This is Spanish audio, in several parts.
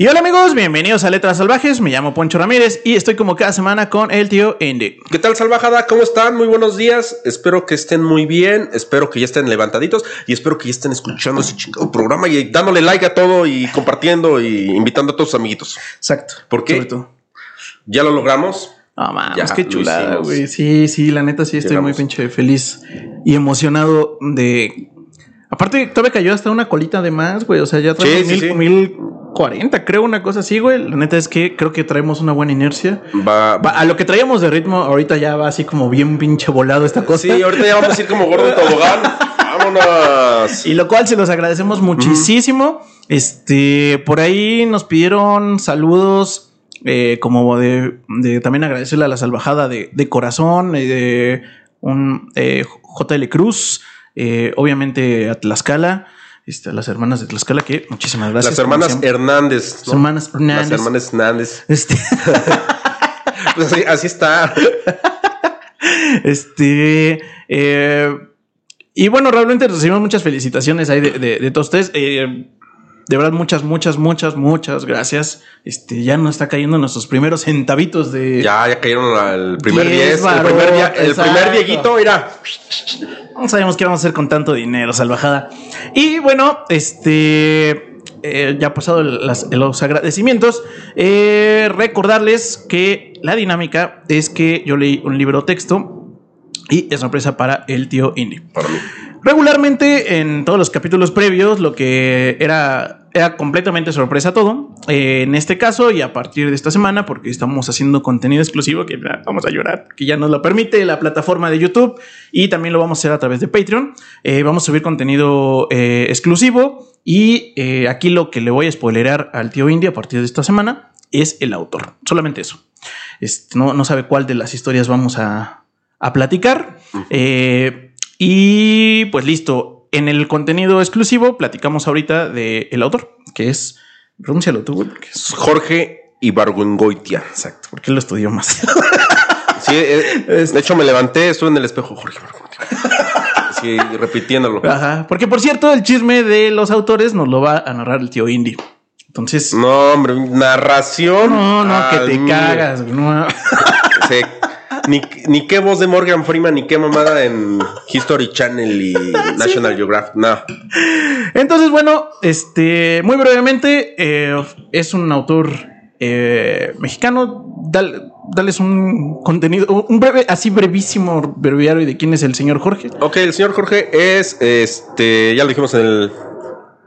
Y hola amigos, bienvenidos a Letras Salvajes, me llamo Poncho Ramírez y estoy como cada semana con el tío Indy. ¿Qué tal salvajada? ¿Cómo están? Muy buenos días. Espero que estén muy bien, espero que ya estén levantaditos y espero que ya estén escuchando ese chingado programa y dándole like a todo y compartiendo y invitando a todos sus amiguitos. Exacto. ¿Por todo. Ya lo logramos. No mames, Ya, qué chulada, güey. Sí, sí, la neta sí estoy Llegamos. muy pinche feliz y emocionado de... Aparte, todavía cayó hasta una colita de más, güey. O sea, ya Sí, sí, sí. mil cuarenta, creo, una cosa así, güey. La neta es que creo que traemos una buena inercia. Va. Va, a lo que traíamos de ritmo, ahorita ya va así como bien pinche volado esta cosa. Sí, ahorita ya vamos a ir como gordo de tobogán. Vámonos. Y lo cual se los agradecemos muchísimo. Este, por ahí nos pidieron saludos, eh, como de, de también agradecerle a la salvajada de, de corazón, eh, de un eh, JL Cruz, eh, obviamente a Tlaxcala, este, las hermanas de Tlaxcala, que muchísimas gracias. Las hermanas. Hernández. Las hermanas Hernández. Las hermanas Hernández. Este, Pues así, así está. este, eh, y bueno, realmente recibimos muchas felicitaciones ahí de, de, de todos ustedes. Eh, de verdad, muchas, muchas, muchas, muchas gracias. Este, ya nos está cayendo nuestros primeros centavitos de. Ya, ya cayeron al primer Diez 10. El primer, día- el primer. Dieguito, mira. No sabemos qué vamos a hacer con tanto dinero, salvajada. Y bueno, este. eh, ya pasado las- los agradecimientos, eh, recordarles que la dinámica es que yo leí un libro texto y es sorpresa para el tío Indy. Para mí. Regularmente en todos los capítulos previos lo que era, era completamente sorpresa todo. Eh, en este caso y a partir de esta semana, porque estamos haciendo contenido exclusivo que vamos a llorar, que ya nos lo permite la plataforma de YouTube y también lo vamos a hacer a través de Patreon. Eh, vamos a subir contenido eh, exclusivo y aquí lo que le voy a spoilerar al tío India a partir de esta semana es el autor. Solamente eso. Este, no, no sabe cuál de las historias vamos a, a platicar. Eh, y pues listo. En el contenido exclusivo platicamos ahorita del autor, que es. Pronúncialo tú, porque es. Jorge Ibargüengoitia. Exacto, porque lo estudió más. Sí, eh, de hecho me levanté, estuve en el espejo, Jorge. Sí, repitiéndolo. Ajá. Porque por cierto, el chisme de los autores nos lo va a narrar el tío Indy. Entonces. No, hombre, narración. No, no, que te cagas, no. Sí. Ni, ni qué voz de Morgan Freeman, ni qué mamada en History Channel y National Geographic. No. Entonces, bueno, este, muy brevemente, eh, es un autor eh, mexicano. Dal- dales un contenido, un breve, así brevísimo breviario de quién es el señor Jorge. Ok, el señor Jorge es, este, ya lo dijimos en el,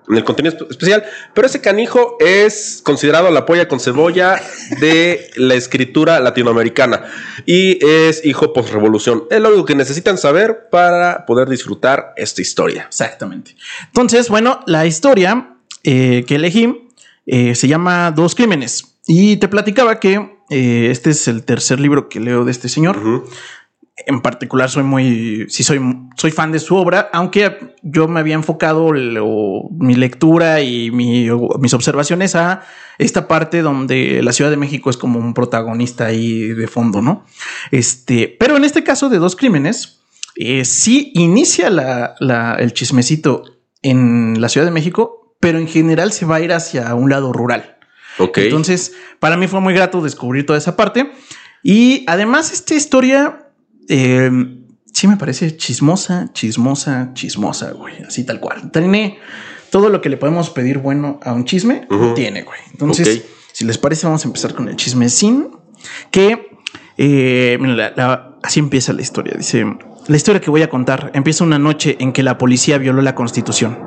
en el contenido espe- especial, pero ese canijo es considerado la polla con cebolla de la escritura latinoamericana y es hijo postrevolución. Es lo único que necesitan saber para poder disfrutar esta historia. Exactamente. Entonces, bueno, la historia eh, que elegí eh, se llama Dos Crímenes. Y te platicaba que eh, este es el tercer libro que leo de este señor. En particular, soy muy. Sí, soy, soy fan de su obra, aunque yo me había enfocado lo- mi lectura y mi- mis observaciones a esta parte donde la Ciudad de México es como un protagonista ahí de fondo, ¿no? Este, pero en este caso de dos crímenes, eh, sí inicia la- la- el chismecito en la Ciudad de México, pero en general se va a ir hacia un lado rural. Ok. Entonces, para mí fue muy grato descubrir toda esa parte. Y además, esta historia eh, sí me parece chismosa, chismosa, chismosa, güey. Así tal cual. Tiene todo lo que le podemos pedir bueno a un chisme, tiene, güey. Entonces, si les parece, vamos a empezar con el chisme sin que eh, miren, la- la- así empieza la historia. Dice: La historia que voy a contar empieza una noche en que la policía violó la constitución.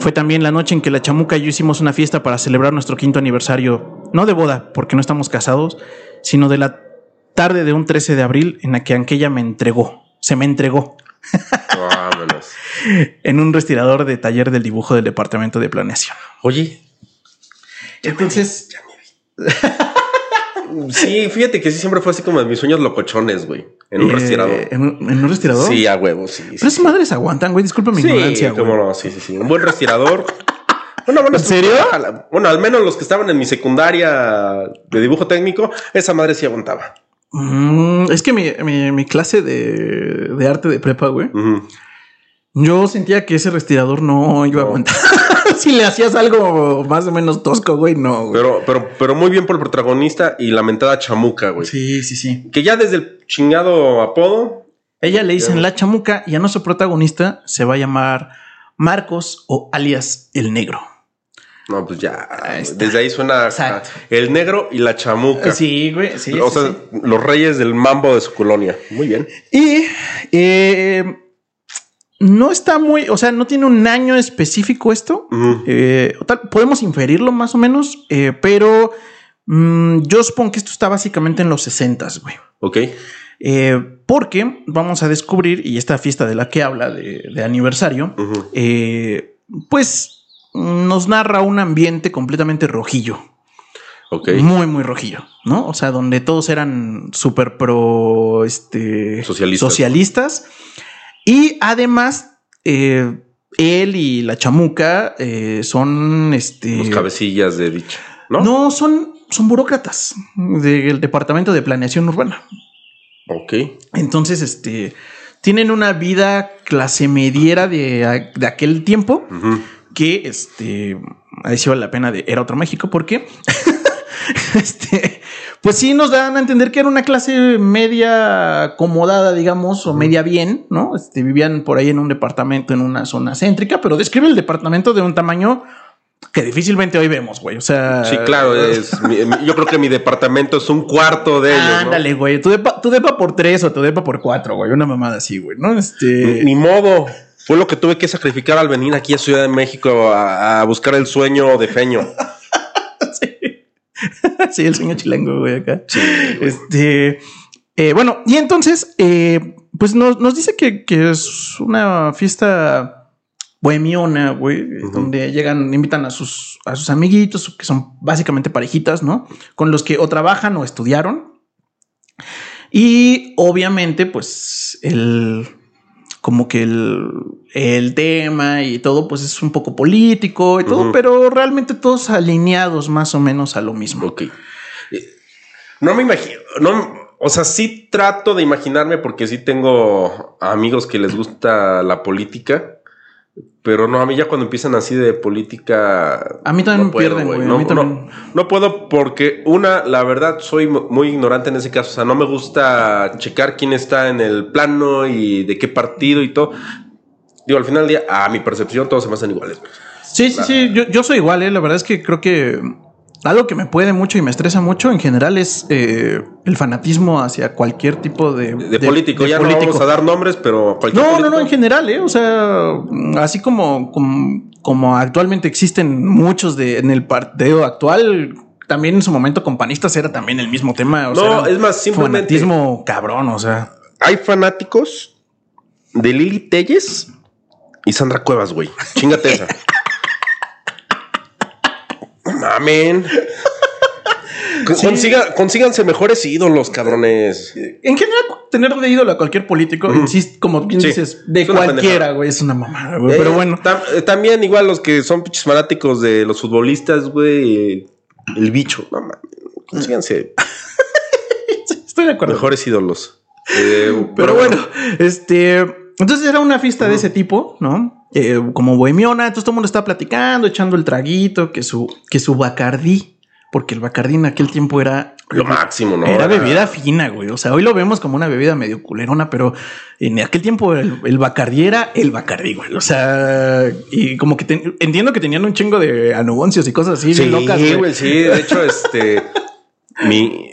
Fue también la noche en que la chamuca y yo hicimos una fiesta para celebrar nuestro quinto aniversario, no de boda, porque no estamos casados, sino de la tarde de un 13 de abril en la que aquella me entregó, se me entregó en un respirador de taller del dibujo del departamento de planeación. Oye, Entonces, sí, fíjate que sí siempre fue así como de mis sueños locochones, güey. En un eh, respirador. ¿En un, en un respirador? Sí, a huevo, sí. sí. Pero esas madres aguantan, güey. Disculpa mi Sí, ignorancia, güey. cómo no, sí, sí, sí. Un buen respirador. Una buena ¿En serio? Bueno, al menos los que estaban en mi secundaria de dibujo técnico, esa madre sí aguantaba. Mm, es que mi, mi- mi clase de, de arte de prepa, güey. Yo sentía que ese respirador no iba a aguantar. si le hacías algo más o menos tosco, güey, no. güey. Pero, pero, pero muy bien por el protagonista y la mentada chamuca, güey. Sí, sí, sí. Que ya desde el chingado apodo. Ella le dicen la chamuca y a nuestro protagonista se va a llamar Marcos o alias el negro. No, pues ya. Desde ahí suena Exacto. el negro y la chamuca. Sí, güey, sí. o sí, sea, sí. los reyes del mambo de su colonia. Muy bien. Y eh, no está muy, o sea, no tiene un año específico esto. Eh, tal- podemos inferirlo más o menos, eh, pero mm, yo supongo que esto está básicamente en los 60, güey. Ok. Porque vamos a descubrir, y esta fiesta de la que habla de, de aniversario, pues nos narra un ambiente completamente rojillo. Ok. Muy, muy rojillo, ¿no? O sea, donde todos eran súper pro este, Socialistas. socialistas. Y además, eh, él y la chamuca eh, son este. Los cabecillas de bicho. ¿No? No, son, son burócratas del Departamento de Planeación Urbana. Ok. Entonces, este. Tienen una vida clase mediera de, de aquel tiempo. Que este sí vale la pena de era otro México porque este pues sí nos dan a entender que era una clase media acomodada digamos o media bien no este vivían por ahí en un departamento en una zona céntrica pero describe el departamento de un tamaño que difícilmente hoy vemos güey o sea Sí, claro. Es, mi- yo creo que mi departamento es un cuarto de ellos. ¿no? ándale güey tu depa, tu depa por tres o tu depa por cuatro güey una mamada así güey no este Ni modo. Fue lo que tuve que sacrificar al venir aquí a Ciudad de México a, a buscar el sueño de feño. sí, el sueño chilango, güey, acá. este, eh, bueno, y entonces, eh, pues nos, nos dice que, que es una fiesta bohemiona, güey, donde llegan, invitan a sus, a sus amiguitos, que son básicamente parejitas, ¿no? Con los que o trabajan o estudiaron. Y obviamente, pues, el como que el, el tema y todo, pues es un poco político y todo, pero realmente todos alineados más o menos a lo mismo. Ok. Eh, No me imagino. No, o sea, sí trato de imaginarme porque sí tengo amigos que les gusta la política. Pero no, a mí ya cuando empiezan así de política. A mí también no me pierden, güey, No, no- no puedo porque, una, la verdad, soy mu- muy ignorante en ese caso. O sea, no me gusta checar quién está en el plano y de qué partido y todo. Digo, al final del día, a mi percepción, todos se me hacen iguales. Sí, sí, sí, yo, yo soy igual, ¿eh? la verdad es que creo que algo que me puede mucho y me estresa mucho en general es eh, el fanatismo hacia cualquier tipo de... De, político, de ya no vamos a dar nombres, pero cualquier No, no, político. no, en general, ¿eh? O sea, así como, como, como actualmente existen muchos de, en el partido actual, también en su momento con panistas era también el mismo tema. O No, sea, es más, simplemente- Fanatismo cabrón, o sea. hay fanáticos de Lili Telles y Sandra Cuevas, güey. Chingate esa. Mamen. Consiga- consíganse mejores ídolos, cabrones. En general, tener de ídolo a cualquier político, insisto, como bien Sí, dices, de cualquiera, güey, es una mamada, güey. Eh, Pero bueno, tam- eh, también igual los que son pinches fanáticos de los futbolistas, güey. eh, El bicho. No, mames. Consíganse estoy de acuerdo. mejores ídolos. Eh, Pero bueno, este, entonces era una fiesta de ese tipo, ¿no? Eh, como bohemiona, entonces todo el mundo estaba platicando, echando el traguito, que su, que su bacardí, porque el bacardí en aquel tiempo era Lo máximo, ¿no? Era bebida fina, güey. O sea, hoy lo vemos como una bebida medio culerona, pero en aquel tiempo el, el Bacardí era el Bacardí, güey. O sea, y como que ten- entiendo que tenían un chingo de anuncios y cosas así Sí, locas, güey. güey, sí. De hecho, este, mi,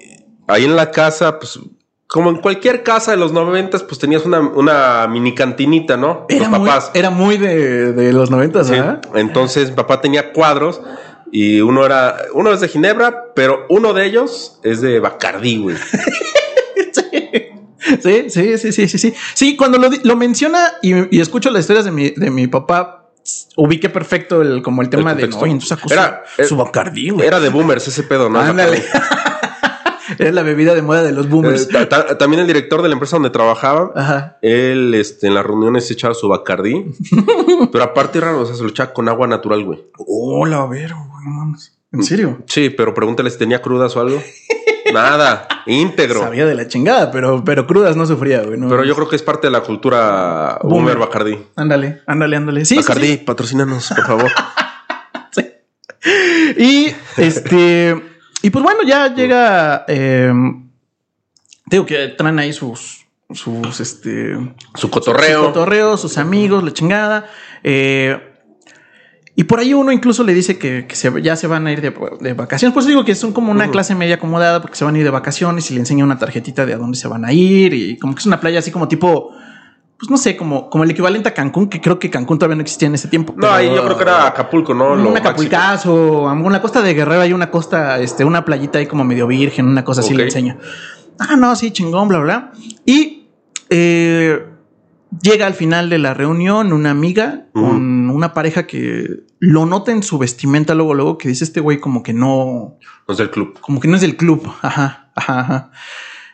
ahí en la casa, pues, como en cualquier casa de los noventas, pues tenías una, una mini cantinita, ¿no? Era los muy, papás. era muy de, de los noventas, Sí. ¿verdad? Entonces, papá tenía cuadros y uno era, uno es de Ginebra, pero uno de ellos es de Bacardí, güey. Sí, sí, sí, sí, sí, sí. Sí, cuando lo, lo menciona y, y escucho las historias de mi, de mi papá, ubiqué perfecto el, como el tema de contexto. no, entonces Era- su, era- su Bacardí, güey. Era de boomers ese pedo, ¿no? Ándale. Era la bebida de moda de los Eh, boomers. ta- ta- también el director de la empresa donde trabajaba, Ajá. él este, en las reuniones echaba su Bacardí, pero aparte raro, o sea, se lo echaba con agua natural, güey. Hola, a ver, güey, no mames. ¿En serio? Sí, pero pregúntale si tenía crudas o algo. Nada, íntegro. Sabía de la chingada, pero, pero crudas no sufría, güey. no. Pero yo creo que es parte de la cultura Boomer. Boomer Bacardi. Ándale, ándale, ándale. Sí, sí, Bacardi, sí. patrocínanos, por favor. Y este. Y pues bueno, ya llega. eh, digo que traen ahí sus. Sus este. Su Su cotorreo. cotorreo, sus amigos, la chingada. Eh, y por ahí uno incluso le dice que, que se- ya se van a ir de, de vacaciones. Pues digo que son como una clase media acomodada porque se van a ir de vacaciones y le enseña una tarjetita de a dónde se van a ir. Y como que es una playa así como tipo, pues no sé, como, como el equivalente a Cancún, que creo que Cancún todavía no existía en ese tiempo. No, ahí yo creo que era Acapulco, ¿no? Lo un máximo. Acapulcazo, en la costa de Guerrero hay una costa, este, una playita ahí como medio virgen, una cosa así le enseña. Ah, no, sí, chingón, bla, bla. Y eh, llega al final de la reunión una amiga con una pareja que lo nota en su vestimenta luego, luego que dice este güey como que no, No es del club. como que no es del club. Ajá, ajá, ajá.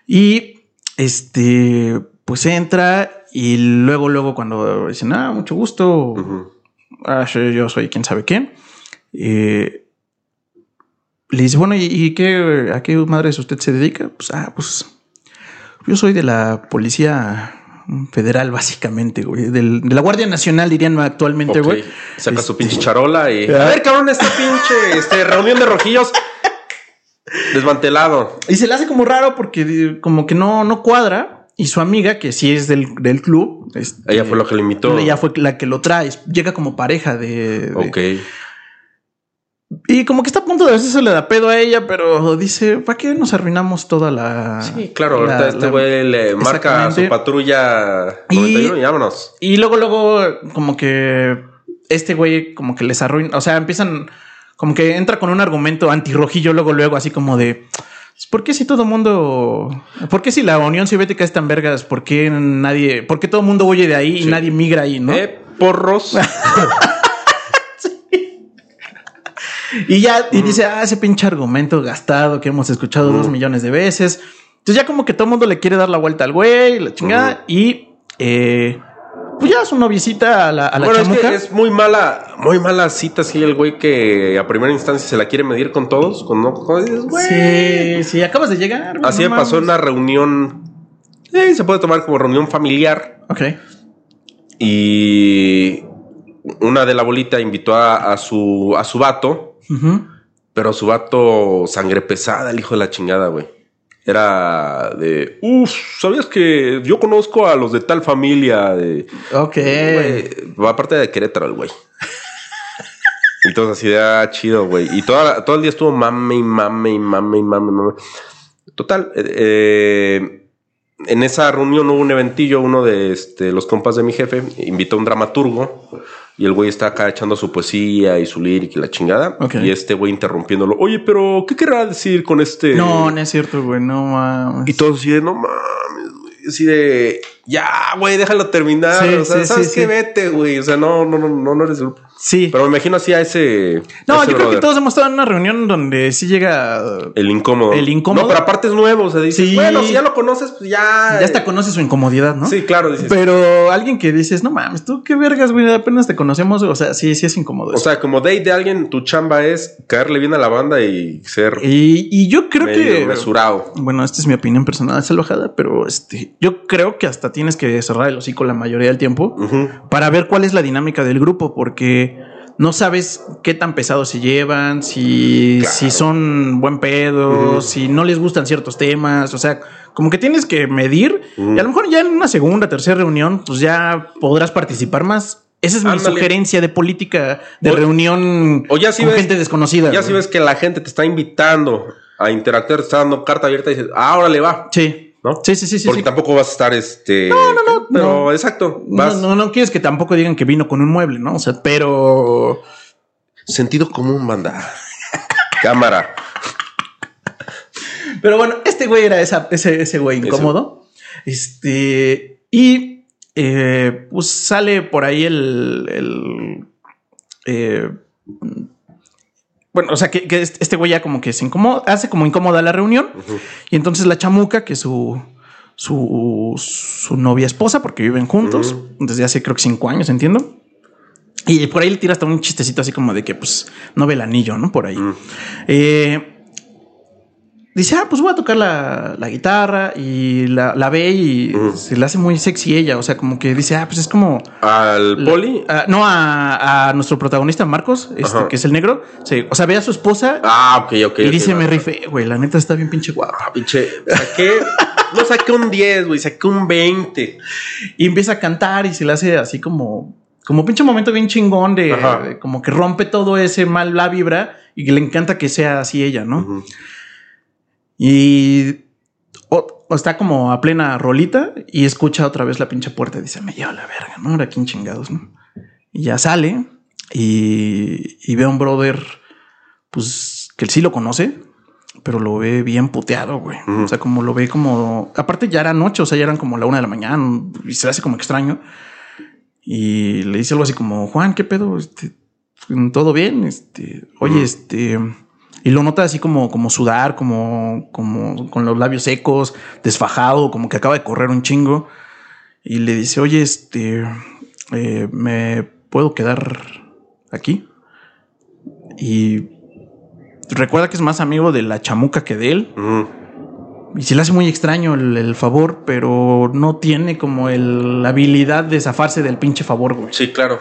Y este, pues entra y luego, luego cuando dicen, ah, mucho gusto, ah, yo soy quién sabe quién. Eh, le dice, bueno, ¿y, y qué, a qué madres usted se dedica? Pues, ah, pues yo soy de la policía federal, básicamente, güey. Del- de la Guardia Nacional, dirían actualmente, güey. Saca su Este- pinche charola y. A ver, cabrón, esta pinche este, reunión de rojillos. Desmantelado. Y se le hace como raro porque como que no, no cuadra. Y su amiga, que sí es del, del club. este, Ella fue lo que le invitó. Ella fue la que lo trae. Llega como pareja de... de- Ok. Y como que está a punto de ver si se le da pedo a ella, pero dice, ¿para qué nos arruinamos toda la... Sí, claro, la- ahorita este la- güey le marca su patrulla Y- 91 y vámonos. Y luego, luego, como que este güey como que les arruina, o sea, empiezan, como que entra con un argumento antirrojillo, luego, luego, así como de, ¿por qué si todo mundo, por qué si la Unión Soviética es tan vergas, por qué nadie, por qué todo mundo huye de ahí y nadie migra ahí, ¿no? Eh, porros. Y ya, y dice, ah, ese pinche argumento gastado que hemos escuchado dos millones de veces. Entonces ya como que todo el mundo le quiere dar la vuelta al güey, la chingada, y eh, pues ya su noviecita a la, a la bueno, es chamuca. que es muy mala, muy mala cita, sí, el güey que a primera instancia se la quiere medir con todos, con no, dices, güey. Sí, sí, acabas de llegar. Así no me pasó en una reunión, eh, se puede tomar como reunión familiar, Ok. y una de la bolita invitó a, a su, a su vato, Ujú. pero su vato sangre pesada, el hijo de la chingada, güey. Era de, uff, ¿sabías que yo conozco a los de tal familia? De, Ok. Güey, aparte de Querétaro, el güey. Todo así de ah, chido, güey. Y toda, todo el día estuvo mame y mame y mame y mame, mame. Total, eh, en esa reunión hubo un eventillo, uno de este, los compas de mi jefe invitó a un dramaturgo y el güey está acá echando su poesía y su lírica y la chingada. Ok. Y este güey interrumpiéndolo, oye, pero ¿qué querrá decir con este? No, no es cierto, güey. No mames. Y todos así de, no mames, güey. Así de, ya, güey, déjalo terminar. Sí, o sea, sí, ¿sabes sí, qué? Vete, güey. O sea, no, no, no, no, no eres grupo. Sí. Pero me imagino así a ese. no, a ese yo creo que todos hemos estado en una reunión donde sí llega. El incómodo. El incómodo. No, pero aparte es nuevo. O sea, dices, Sí. bueno, si ya lo conoces, pues ya. Ya hasta conoce su incomodidad, ¿no? Sí, claro, dices. Pero alguien que dices, no mames, tú qué vergas, güey, apenas te conocemos. O sea, sí, sí es incómodo. O eso. sea, como date de alguien, tu chamba es caerle bien a la banda y ser y, y yo creo que. mesurado. Bueno, esta es mi opinión personal, es alojada, pero este, yo creo que hasta tienes que cerrar el hocico la mayoría del tiempo para ver cuál es la dinámica del grupo, porque no sabes qué tan pesados se llevan, si, Claro. si son buen pedo, Ujú. si no les gustan ciertos temas, o sea, como que tienes que medir y a lo mejor ya en una segunda, tercera reunión, pues ya podrás participar más. Esa es mi sugerencia de política de O- reunión o ya si con ves- gente desconocida. Ya si ves que la gente te está invitando a interactuar, te está dando carta abierta y dices, ah, órale, va. Sí. ¿No? Sí, sí, sí, sí. Porque sí. tampoco vas a estar este. No, no, no. Pero no. exacto. No, Vas. no, no quieres que tampoco digan que vino con un mueble, ¿no? O sea, pero Sentido común, banda. Cámara. Pero bueno, este güey era esa, ese, ese güey incómodo. Este. Y eh, pues sale por ahí el. el, eh, bueno, o sea que, que este este güey ya como que se incomoda, hace como incómoda la reunión. Y entonces la chamuca, que su, su, su novia esposa, porque viven juntos desde hace creo que cinco años, entiendo. Y por ahí le tira hasta un chistecito así como de que pues no ve el anillo, ¿no? Por ahí. Eh, dice, ah, pues voy a tocar la, la guitarra y la, la ve y se le hace muy sexy ella. O sea, como que dice, ah, pues es como... Al la- poli. no, a, a nuestro protagonista Marcos, este, que es el negro. Sí, o sea, ve a su esposa Ah, ok, ok. y dice, me rifé, güey, la neta está bien pinche guapa. Ah, pinche. Saqué. No saqué un 10, güey. Saqué un 20. Y empieza a cantar y se le hace así como... Como pinche momento bien chingón de, como que rompe todo ese mal la vibra y que le encanta que sea así ella, ¿no? Y o- o está como a plena rolita y escucha otra vez la pinche puerta y dice, me lleva la verga, ¿no? Ahora quién chingados, ¿no? Y ya sale y, y ve a un brother, pues, que él sí lo conoce, pero lo ve bien puteado, güey. O sea, como lo ve como... Aparte ya era noche, o sea, ya eran como la una de la mañana y se le hace como extraño. Y le dice algo así como, Juan, ¿qué pedo? Este, ¿Todo bien? Este, oye, este... Y lo nota así como, como sudar, como, como con los labios secos, desfajado, como que acaba de correr un chingo. Y le dice, oye, este, eh, ¿me puedo quedar aquí? Y recuerda que es más amigo de la chamuca que de él. Y se le hace muy extraño el, el favor, pero no tiene como el- la habilidad de zafarse del pinche favor, güey. Sí, claro.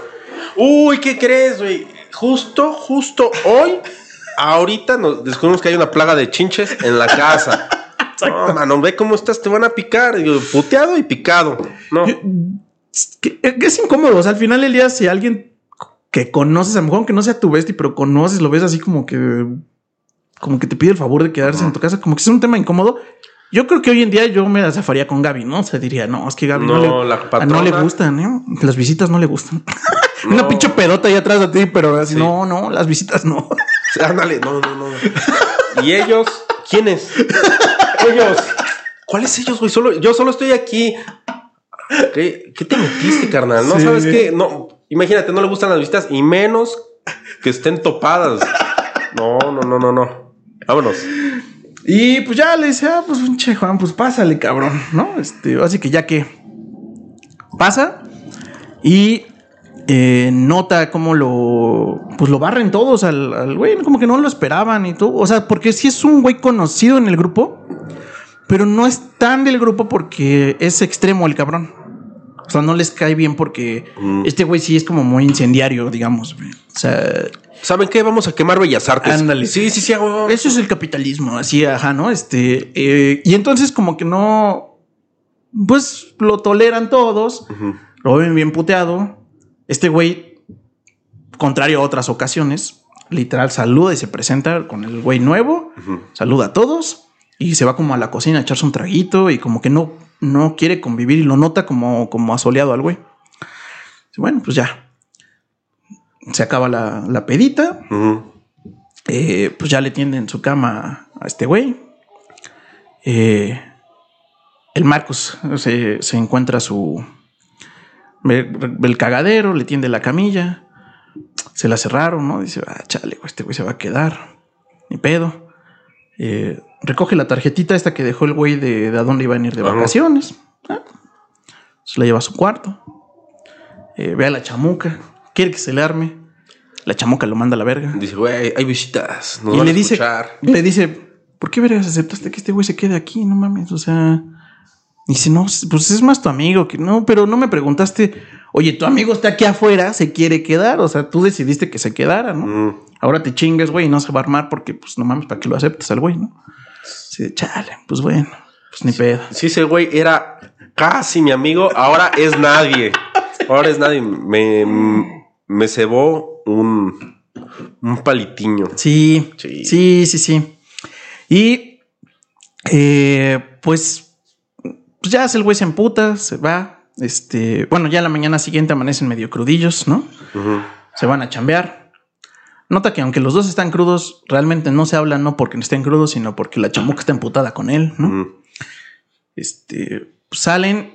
Uy, ¿qué crees, güey? Justo, justo hoy, ahorita nos descubrimos que hay una plaga de chinches en la casa. No, mano, ve cómo estás, te van a picar. Puteado y picado. No. Yo- es, incómodo. O sea, al final del día, si alguien que conoces, a lo mejor aunque no sea tu bestia, pero conoces, lo ves así como que, como que te pide el favor de quedarse en tu casa, como que es un tema incómodo. Yo creo que hoy en día yo me zafaría con Gaby, ¿no? O sea, diría, no, es que Gaby no, No, le, la ah, no patrona. le gustan, ¿no? Las visitas no le gustan. No. Una pinche pedota ahí atrás de ti, pero así, Sí. no, no, las visitas no. Ándale, no, no, no. ¿Y ellos? ¿Quiénes? ellos. ¿Cuáles ellos, güey? Solo, yo solo estoy aquí. ¿Qué, qué te metiste, carnal? No Sí. sabes qué. No, imagínate, no le gustan las visitas y menos que estén topadas. No, no, no, no, no. Vámonos. Y pues ya le dice, ah, pues pinche Juan, pues pásale, cabrón, ¿no? Este, así que ya que pasa y eh, nota cómo lo, pues lo barren todos al, al güey, como que no lo esperaban y todo. O sea, porque sí es un güey conocido en el grupo, pero no es tan del grupo porque es extremo el cabrón. O sea, no les cae bien porque Mm. este güey sí es como muy incendiario, digamos. O sea, ¿Saben qué? Vamos a quemar Bellas Artes. Ándale. Sí, sí, sí. hago- eso es el capitalismo, así, ajá, ¿no? Este, eh, y entonces como que no, pues lo toleran todos, lo ven bien puteado. Este güey, contrario a otras ocasiones, literal saluda y se presenta con el güey nuevo, saluda a todos y se va como a la cocina a echarse un traguito y como que no, no quiere convivir y lo nota como, como asoleado al güey. Bueno, pues ya. Se acaba la, la pedita. Eh, pues ya le tienden su cama a este güey. Eh, el Marcos se, se encuentra su. Ve- ve el cagadero, le tiende la camilla. Se la cerraron, ¿no? Dice, ah, chale, este güey se va a quedar. Ni pedo. Eh, recoge la tarjetita esta que dejó el güey de, de a dónde iba a ir de vacaciones. Ah, se la lleva a su cuarto. Eh, ve a la chamuca. Quiere que se le arme. La chamuca lo manda a la verga. Dice, güey, hay visitas. Nos Y van le a dice, le dice, ¿por qué verás aceptaste que este güey se quede aquí? No mames, o sea. Y dice, no, pues es más tu amigo que no, pero no me preguntaste, oye, tu amigo está aquí afuera, se quiere quedar, o sea, tú decidiste que se quedara, ¿no? Mm. Ahora te chingas, güey, y no se va a armar porque, pues no mames, para que lo aceptes al güey, ¿no? Sí, chale, pues bueno, pues ni pedo. Sí, ese güey era casi mi amigo, ahora es nadie. Ahora es nadie. Me, me cebó un, un palitiño. Sí, Sí. sí, sí, sí. Y eh, pues, pues ya el güey se emputa, se va. Este, bueno, ya la mañana siguiente amanecen medio crudillos, ¿no? Se van a chambear. Nota que aunque los dos están crudos, realmente no se hablan no porque estén crudos, sino porque la chamuca está emputada con él, ¿no? Ujú. Este, pues salen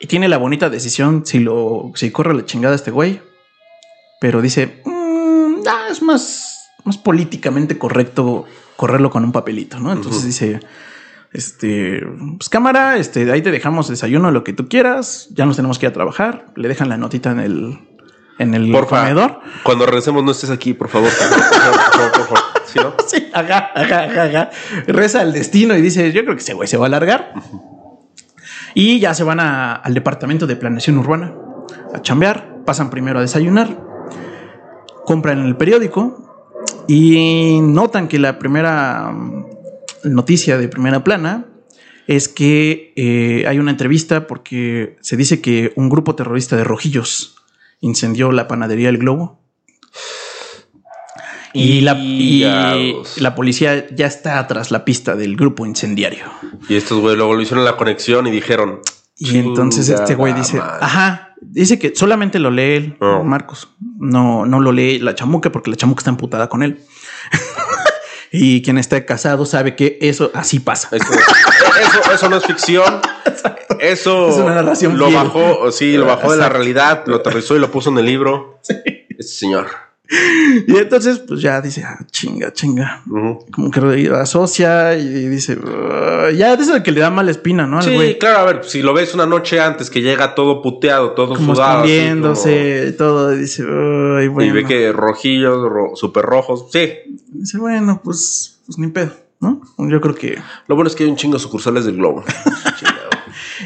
y tiene la bonita decisión si lo, si corre la chingada este güey. Pero dice, "Mm, ah, es más, más políticamente correcto correrlo con un papelito, ¿no? Entonces dice, este, pues cámara, este, ahí te dejamos desayuno, lo que tú quieras, ya nos tenemos que ir a trabajar. Le dejan la notita en el, en el Porfa, comedor. cuando regresemos no estés aquí, por favor. Por favor, por favor, por favor. ¿Sí, no? Sí, ajá, ajá, ajá, ajá. Reza el destino y dice, yo creo que ese güey se va a alargar. Y ya se van a- al departamento de planeación urbana a chambear. Pasan primero a desayunar. Compran el periódico y notan que la primera noticia de primera plana es que eh, hay una entrevista porque se dice que un grupo terrorista de rojillos incendió la panadería El Globo. Y la, y la policía ya está tras la pista del grupo incendiario. Y estos güey luego lo hicieron la conexión y dijeron. Y entonces este güey dice, ajá, dice que solamente lo lee él, Oh. Marcos. No, no lo lee la chamuca porque la chamuca está emputada con él. Y quien está casado sabe que eso así pasa. Eso, eso, eso no es ficción. Eso Es una narración lo fiel. bajó, sí, lo bajó de la realidad, lo aterrizó y lo puso en el libro. Ese señor. Y entonces, pues ya dice, ah, chinga, chinga. Como que asocia y dice, "Uh", ya eso de que le da mala espina, ¿no? Al Sí, güey. claro, a ver, si lo ves una noche antes que llega todo puteado, todo Como sudado. escondiéndose, todo, y dice, "Ay, como- bueno. Y ve que rojillos, ro- super rojos. Sí. Dice, bueno, pues, pues ni pedo, ¿no? Yo creo que. Lo bueno es que hay un chingo de sucursales del globo.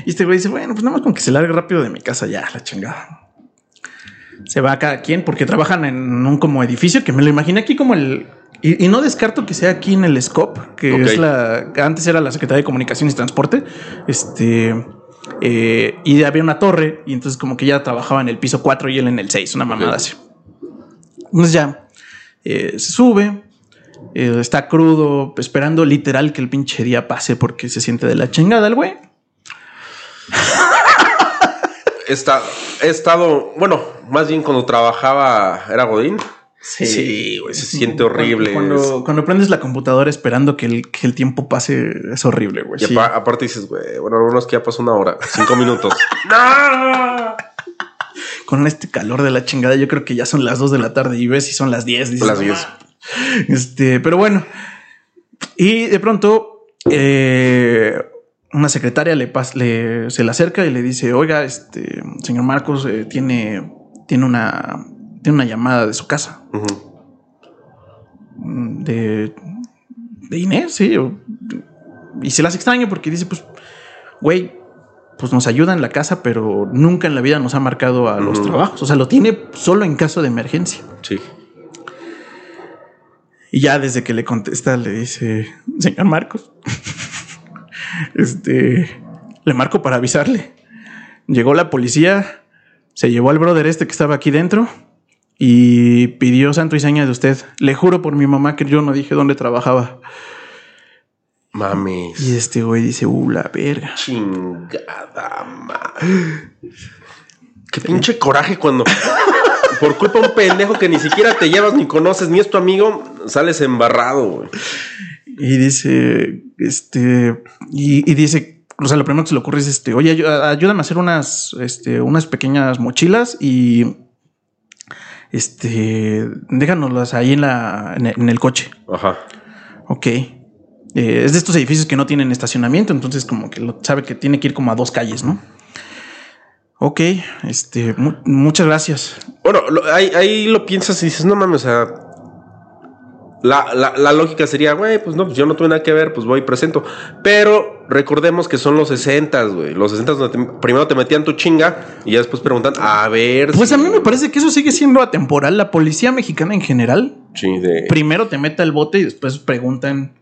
Y este güey dice, bueno, pues nada más con que se largue rápido de mi casa, ya, la chingada. Se va cada quien porque trabajan en un como edificio que me lo imaginé aquí como el. Y, y no descarto que sea aquí en el SCOP, que es la. Antes era la Secretaría de Comunicaciones y Transporte. Este. eh, y había una torre, y entonces como que ya trabajaba en el piso 4 y él en el 6, una mamada así. Entonces ya eh, se sube, eh, está crudo, esperando literal que el pinche día pase porque se siente de la chingada el güey. Estado, he estado, bueno, más bien cuando trabajaba, era Godín. Sí, güey, se siente horrible. Cuando, cuando prendes la computadora esperando que el, que el tiempo pase, es horrible, güey. Y Sí. apa- aparte dices, güey, bueno, es que ya pasó una hora, cinco minutos. ¡No! Con este calor de la chingada, yo creo que ya son las 2 de la tarde y ves si son las 10. dices, Las "No 10. mames". Este, pero bueno. Y de pronto, eh, una secretaria le, pas- le- se le acerca y le dice: Oiga, este señor Marcos eh, tiene, tiene una. Tiene una llamada de su casa. Mm, de, de Inés, sí. y se las extraño porque dice, pues, güey, pues nos ayuda en la casa, pero nunca en la vida nos ha marcado a los trabajos. O sea, lo tiene solo en caso de emergencia. Sí. Y ya desde que le contesta, le dice, señor Marcos, este, le marco para avisarle. Llegó la policía, se llevó al brother este que estaba aquí dentro y pidió santo y seña de usted. Le juro por mi mamá que yo no dije dónde trabajaba. Mames. Y este güey dice, uh, la verga. Chingada madre. Qué pinche coraje cuando por culpa de un pendejo que ni siquiera te llevas ni conoces ni es tu amigo, sales embarrado, güey. Y dice, este, y, y dice, o sea, lo primero que se le ocurre es este, oye, ayúdame a hacer unas, este, unas pequeñas mochilas y, este, déjanoslas ahí en la, en el, en el coche. Ajá. Ok. Eh, es de estos edificios que no tienen estacionamiento, entonces como que lo, sabe que tiene que ir como a dos calles, ¿no? Ok, este, mu- muchas gracias. Bueno, lo- ahí, ahí lo piensas y dices, no mames, o sea. La, la- la lógica sería, güey, pues no, pues yo no tuve nada que ver, pues voy y presento. Pero recordemos que son los 60, güey. Los 60 donde te- primero te metían tu chinga y ya después preguntan, a ver. Pues si- a mí me parece que eso sigue siendo atemporal. La policía mexicana en general Sí, de- primero te mete al bote y después preguntan.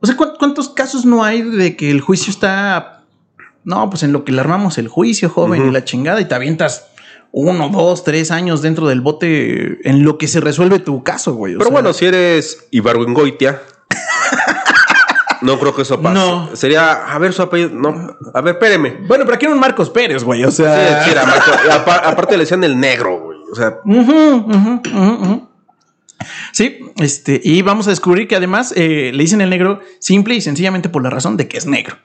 O sea, ¿cu- ¿cuántos casos no hay de que el juicio está. No, pues en lo que le armamos el juicio, joven, y la chingada, y te avientas uno, dos, tres años dentro del bote en lo que se resuelve tu caso, güey. Pero sea, bueno, si eres Ibargüengoitia, no creo que eso pase. No. Sería, a ver su apellido. No, a ver, espéreme. Bueno, pero aquí era un Marcos Pérez, güey. O sea. sí, era aparte le decían el negro, güey. O sea. Sí, este, y vamos a descubrir que además eh, le dicen el negro simple y sencillamente por la razón de que es negro.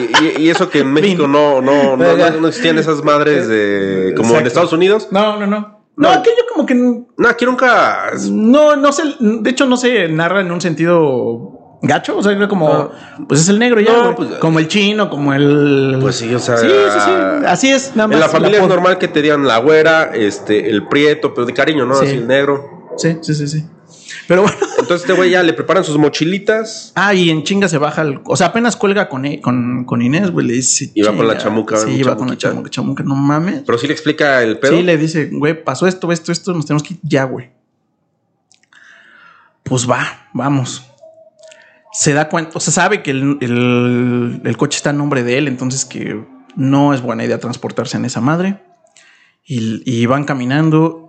Y, y- y eso que en México no, no, no, no, existían esas madres de como en. Estados Unidos. No, no, no. No, No. aquello como que No, aquí nunca. no, no sé. De hecho, no se narra en un sentido gacho, o sea, era como, pues es el negro ya, No, pues, como el chino, como el... Pues sí, o sea, Sí, sí, sí, así es, nada más. En la familia es normal que te digan la güera, este, el prieto, pero de cariño, ¿no? Sí. Así el negro. Sí, sí, sí, sí. Pero bueno. Entonces este güey ya le preparan sus mochilitas. Ah, y en chinga se baja el, O sea, apenas cuelga con, E- con, con Inés, güey. Le dice. Y va con la chamuca, Sí, mi va con la chamuca, chamuca, no mames. Pero sí le explica el pedo. Sí, le dice, güey, pasó esto, esto, esto, nos tenemos que ir ya, güey. Pues va, vamos. Se da cuenta, o sea, sabe que el, el- el coche está a nombre de él, entonces que no es buena idea transportarse en esa madre. Y, y van caminando.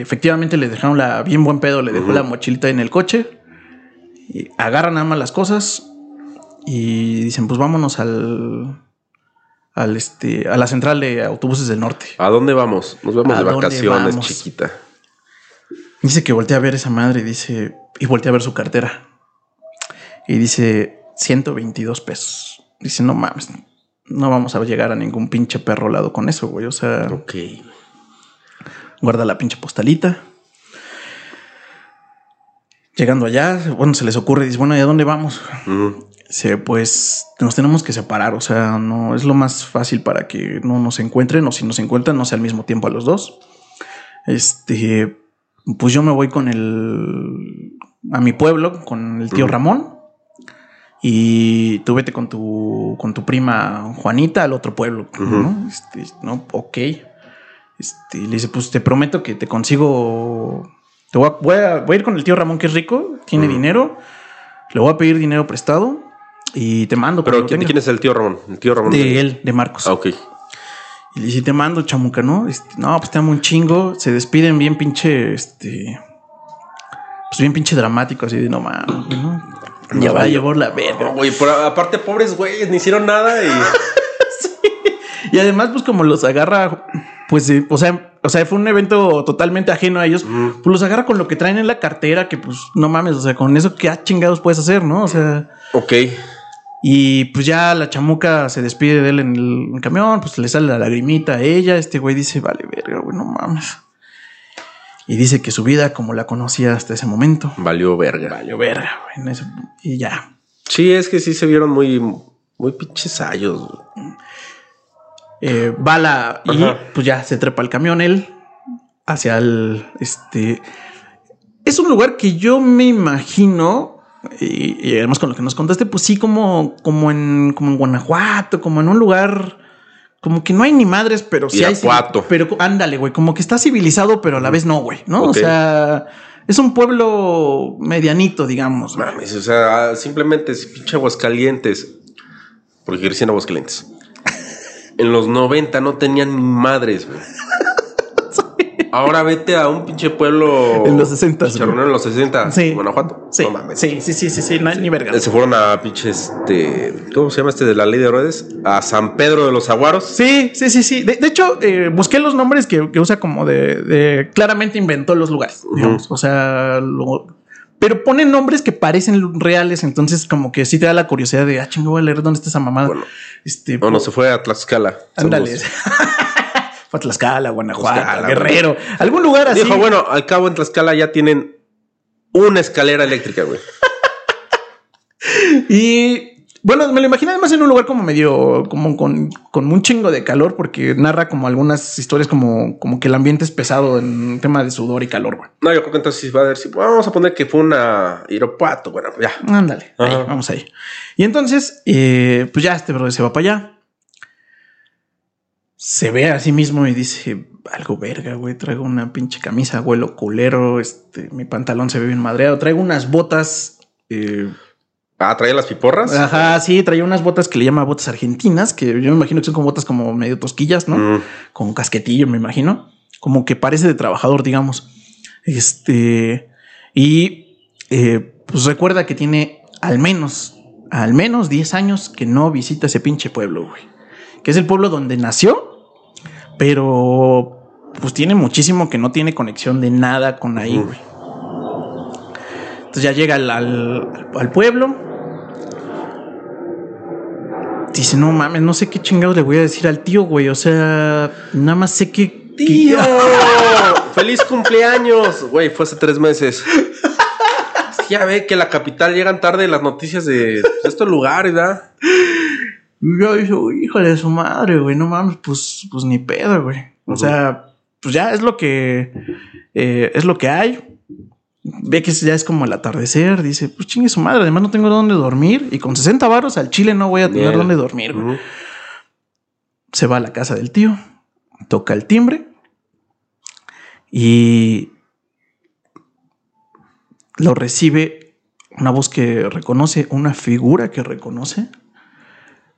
Efectivamente, le dejaron la bien buen pedo, le dejó la mochilita en el coche. Y agarran nada más las cosas y dicen, pues vámonos al, al este, a la central de autobuses del norte. ¿A dónde vamos? Nos vemos ¿A de vacaciones, vamos? chiquita. Dice que voltea a ver esa madre, dice, y voltea a ver su cartera. Y dice, 122 pesos. Dice, no mames, no vamos a llegar a ningún pinche perro lado con eso, güey. O sea, Ok. Guarda la pinche postalita. Llegando allá, bueno, se les ocurre, dice, bueno, ¿y a dónde vamos? Pues nos tenemos que separar, o sea, no es lo más fácil para que no nos encuentren, o si nos encuentran, no sea al mismo tiempo a los dos. Este, pues yo me voy con el a mi pueblo, con el tío. Ramón. Y tú vete con tu con tu prima Juanita al otro pueblo. ¿no? Este, no, ok. Este, le dice, pues te prometo que te consigo. Te voy a, voy a- voy a ir con el tío Ramón, que es rico, tiene Ujú. dinero. Le voy a pedir dinero prestado y te mando. Pero ¿quién, quién es el tío Ramón? El tío Ramón. De él, de Marcos. Ah, ok. Y le dice, te mando, chamuca, ¿no? Este, no, pues te amo un chingo. Se despiden bien pinche, este... Pues bien pinche dramático, así de no mames, ¿no? Ya No, va a llevar la verga. No, güey, pero aparte, pobres güeyes, ni hicieron nada y. Y además, pues como los agarra, pues, eh, o sea, o sea, fue un evento totalmente ajeno a ellos. Pues los agarra con lo que traen en la cartera, que pues no mames, o sea, con eso qué chingados puedes hacer, ¿no? O sea, Ok. y pues ya la chamuca se despide de él en el, camión, pues le sale la lagrimita a ella. Este güey dice, vale, verga, güey, no mames. Y dice que su vida, como la conocía hasta ese momento, Valió verga. valió verga, güey. y ya. Sí, es que sí se vieron muy, muy pinches ayos. güey. Eh, va la. Y Ajá. pues ya se trepa el camión él hacia el. Este. Es un lugar que yo me imagino. Y, y además con lo que nos contaste, pues sí, como, como en como en Guanajuato, como en un lugar. Como que no hay ni madres, pero sí hay. Irapuato. Pero ándale, güey. Como que está civilizado, pero a la vez no, güey. ¿no? O sea, es un pueblo medianito, digamos. Mames, o sea, simplemente es pinche Aguascalientes. Porque crecí en Aguascalientes. En los 90 no tenían ni madres, güey. Ahora vete a un pinche pueblo. En los 60s, Chicharronero en los 60. Sí. Guanajuato. Sí, No mames. sí, sí, sí, sí, sí, no ni verga. Se fueron a pinche este. ¿Cómo se llama este de la ley de Herodes? A San Pedro de los Aguaros. Sí, sí, sí, sí. De, de hecho, eh, busqué los nombres que, que usa como de, de- Claramente inventó los lugares, digamos. O sea, lo- pero pone nombres que parecen reales. Entonces, como que sí te da la curiosidad de, ah, chingo, voy a leer dónde está esa mamada. Bueno. este, No, no, se fue a Tlaxcala. ándale. Fue a Tlaxcala, Guanajuato, Tlaxcala, Guerrero, algún lugar así. Dijo, bueno, al cabo en Tlaxcala ya tienen una escalera eléctrica, güey. Y bueno, me lo imaginé además en un lugar como medio, como con, con un chingo de calor, porque narra como algunas historias como, como que el ambiente es pesado en tema de sudor y calor, güey. No, yo creo que entonces va a decir, vamos a poner que fue una Irapuato. Bueno, ya. Ándale, ahí, vamos ahí. Y entonces, eh, pues ya este brother se va para allá. Se ve a sí mismo y dice, algo verga, güey, traigo una pinche camisa, vuelo culero, este, mi pantalón se ve bien madreado, traigo unas botas, eh, Ah, traía las piporras. ajá, sí, traía unas botas que le llama botas argentinas, que yo me imagino que son como botas como medio tosquillas, ¿no? Mm. con casquetillo, me imagino. Como que parece de trabajador, digamos. Este. Y eh, pues recuerda que tiene al menos, al menos 10 años que no visita ese pinche pueblo, güey. Que es el pueblo donde nació, pero pues tiene muchísimo que no tiene conexión de nada con ahí, güey. Entonces ya llega al, al- al pueblo. Dice, no mames, no sé qué chingados le voy a decir al tío, güey. O sea, nada más sé que... ¡Tío! ¡Feliz cumpleaños! Güey, fue hace tres meses. ya ve que la capital llegan tarde las noticias de pues, estos lugares, ¿verdad? Yo dije, "Uy, híjole de su madre, güey, no mames, pues, pues ni pedo, güey. O sea, pues ya es lo que eh, es lo que hay. Ve que ya es como el atardecer, dice, pues chingue su madre, además no tengo dónde dormir y con 60 varos al Chile no voy a tener Bien. dónde dormir. Se va a la casa del tío, toca el timbre y lo recibe una voz que reconoce, una figura que reconoce,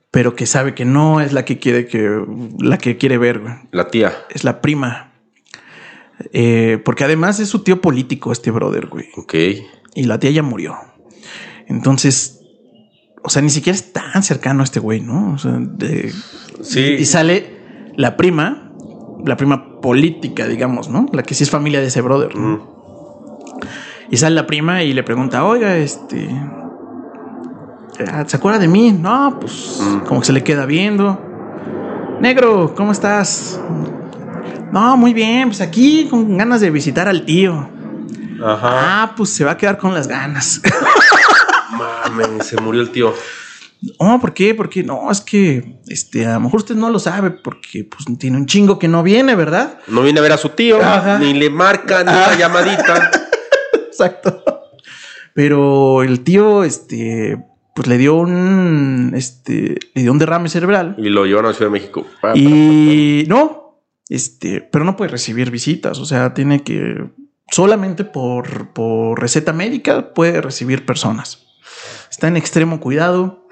pero que sabe que no es la que quiere que la que quiere ver. La tía. es la prima. Eh, porque además es su tío político, este brother, güey. Ok. Y la tía ya murió. Entonces, o sea, ni siquiera es tan cercano a este güey, ¿no? O sea, de- Sí. y sale la prima, la prima política, digamos, ¿no? La que sí es familia de ese brother. Y sale la prima y le pregunta, oiga, este... ¿Se acuerda de mí? No, pues Mm. como que se le queda viendo. Negro, ¿cómo estás? No, muy bien, pues aquí con ganas de visitar al tío. Ajá. Ah, pues se va a quedar con las ganas. Mames, se murió el tío. Oh, ¿por qué? Porque no, es que este, a lo mejor usted no lo sabe porque pues tiene un chingo que no viene, ¿verdad? No viene a ver a su tío, Ajá. ni le marca ni una llamadita. Exacto. Pero el tío, este, pues le dio un, este, le dio un derrame cerebral Y lo llevaron a Ciudad de México. Y no, este, pero no puede recibir visitas. O sea, tiene que solamente por, por receta médica puede recibir personas. Está en extremo cuidado.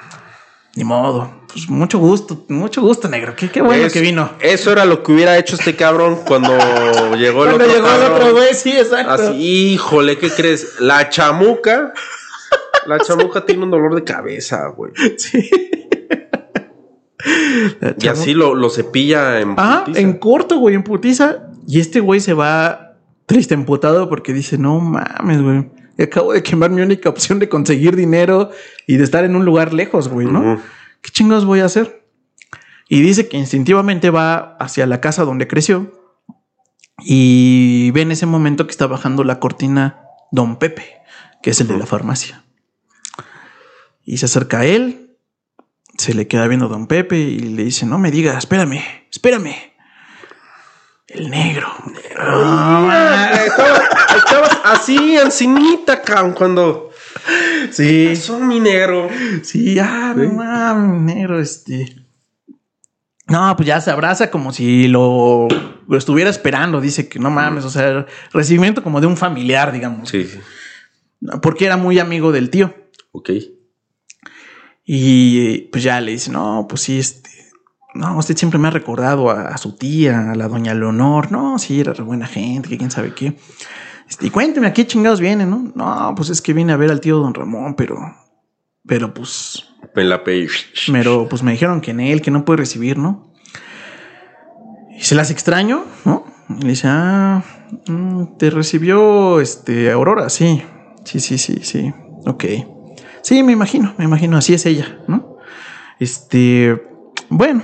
Ni modo. Pues mucho gusto, mucho gusto, negro. Qué, qué bueno Es- que vino. Eso era lo que hubiera hecho este cabrón cuando llegó el Cuando otro llegó el cabrón. otro güey, sí, exacto. Así, híjole, ¿qué crees? La chamuca. La chamuca tiene un dolor de cabeza, güey. Sí. Y así lo, lo cepilla en putiza. en corto, güey, en putiza. Y este güey se va triste emputado porque dice, no mames, güey. Acabo de quemar mi única opción de conseguir dinero y de estar en un lugar lejos, güey, ¿no? ¿Qué chingados voy a hacer? Y dice que instintivamente va hacia la casa donde creció y ve en ese momento que está bajando la cortina Don Pepe, que es el de la farmacia. Y se acerca a él, se le queda viendo Don Pepe y le dice, no me digas, espérame, espérame. El negro. Estabas, estabas así, ancinita, cabrón, cuando sí, son mi negro. sí, ah, no mames, negro, este. No, pues ya se abraza como si lo, lo estuviera esperando. Dice que no mames, o sea, recibimiento como de un familiar, digamos. Sí, sí. Porque era muy amigo del tío. Ok. Y pues ya le dice, no, pues sí, este. No, usted siempre me ha recordado a, a su tía, a la doña Leonor. No, sí, era re buena gente, que quién sabe qué. Este, y cuénteme, ¿a qué chingados viene, no? No, pues es que vine a ver al tío don Ramón, pero. Pero pues. Pero pues me dijeron que en él, que no puede recibir, ¿no? Y se las extraño, ¿no? Y le dice, ah, mm, te recibió este Aurora, sí. Sí, sí, sí, sí. Ok. Sí, me imagino, me imagino, así es ella, ¿no? Este, bueno,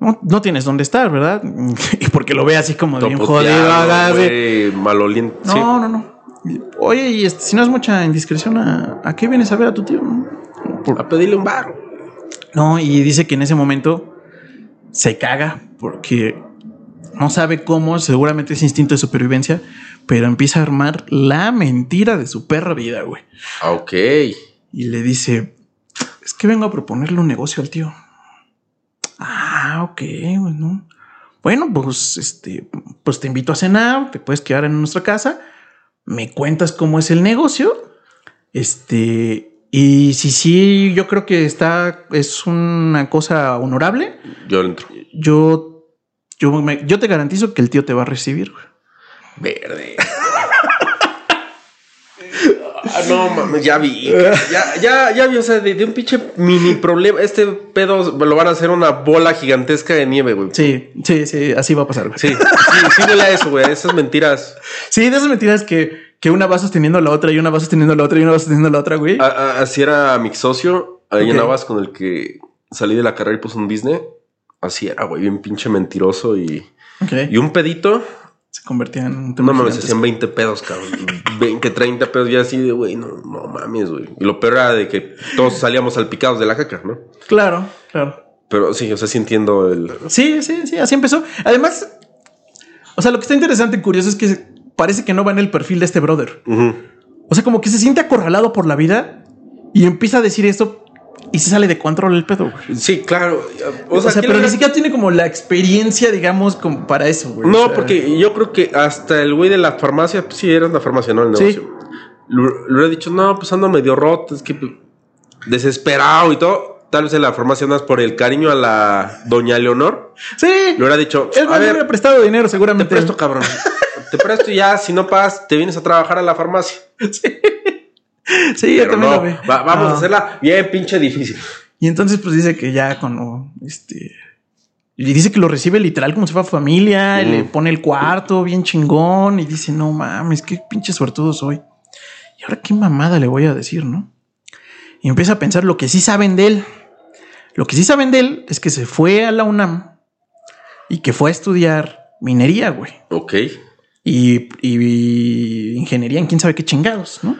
no, no tienes dónde estar, ¿verdad? Y porque lo ve así como bien jodido, maloliente. No, Sí. no, no. Oye, y este, si no es mucha indiscreción, ¿a, a qué vienes a ver a tu tío? Por- A pedirle un barro. no, y dice que en ese momento se caga porque no sabe cómo, seguramente es instinto de supervivencia, pero empieza a armar la mentira de su perra vida, güey. Ah, ok. Y le dice, es que vengo a proponerle un negocio al tío. Ah, ok, bueno. Bueno, pues este, pues te invito a cenar, te puedes quedar en nuestra casa, me cuentas cómo es el negocio. Este, y si sí, yo creo que está, es una cosa honorable. Yo entro. Yo, yo, me- yo te garantizo que el tío te va a recibir. Verde. Ah, no mames, ya vi. Ya, ya, ya vi, o sea, de, de un pinche mini problema. Este pedo lo van a hacer una bola gigantesca de nieve, güey. Sí, sí, sí, así va a pasar. güey. Sí, sí, sí, huele a eso, güey. Esas mentiras. Sí, de esas mentiras que, que una va sosteniendo la otra y una va sosteniendo la otra y una va sosteniendo la otra, güey. A- a- así era mi socio, ahí en Ok. Navas, con el que salí de la carrera y puso un business. Así era, güey, bien pinche mentiroso y, y un pedito. Se convertía en un No mames, hacían 20 pedos, cabrón. 20, 30 pedos ya así de, güey, no, no mames, güey. Y lo peor era de que todos salíamos salpicados de la caca, ¿no? Claro, claro. Pero sí, o sea, sí entiendo el... Sí, sí, sí, así empezó. Además, o sea, lo que está interesante y curioso es que parece que no va en el perfil de este brother. O sea, como que se siente acorralado por la vida y empieza a decir esto y se sale de control el pedo, güey. Sí, claro. O, sea, ¿qué pero le- ni siquiera tiene como la experiencia, digamos, como para eso, güey. O No, sea, porque yo creo que hasta el güey de la farmacia, pues sí, era una farmacia, ¿no? El Sí. negocio. Le, le hubiera dicho, no, pues ando medio roto, es que pues, desesperado y todo. Tal vez en la farmacia es por el cariño a la doña Leonor. Sí. Le hubiera dicho, Él me hubiera prestado dinero, te seguramente. presto, cabrón. te presto y ya, si no pagas, te vienes a trabajar a la farmacia. Sí, yo Pero también no, lo vi. va- vamos a hacerla bien pinche difícil. Y entonces, pues dice que ya cuando este. Y dice que lo recibe literal como si fuera familia, y Mm. le pone el cuarto bien chingón y dice, no mames, qué pinche suertudo soy. Y ahora qué mamada le voy a decir, ¿no? Y empieza a pensar lo que sí saben de él. Lo que sí saben de él es que se fue a la UNAM y que fue a estudiar minería, güey. Ok. Y, y ingeniería en quién sabe qué chingados, ¿no?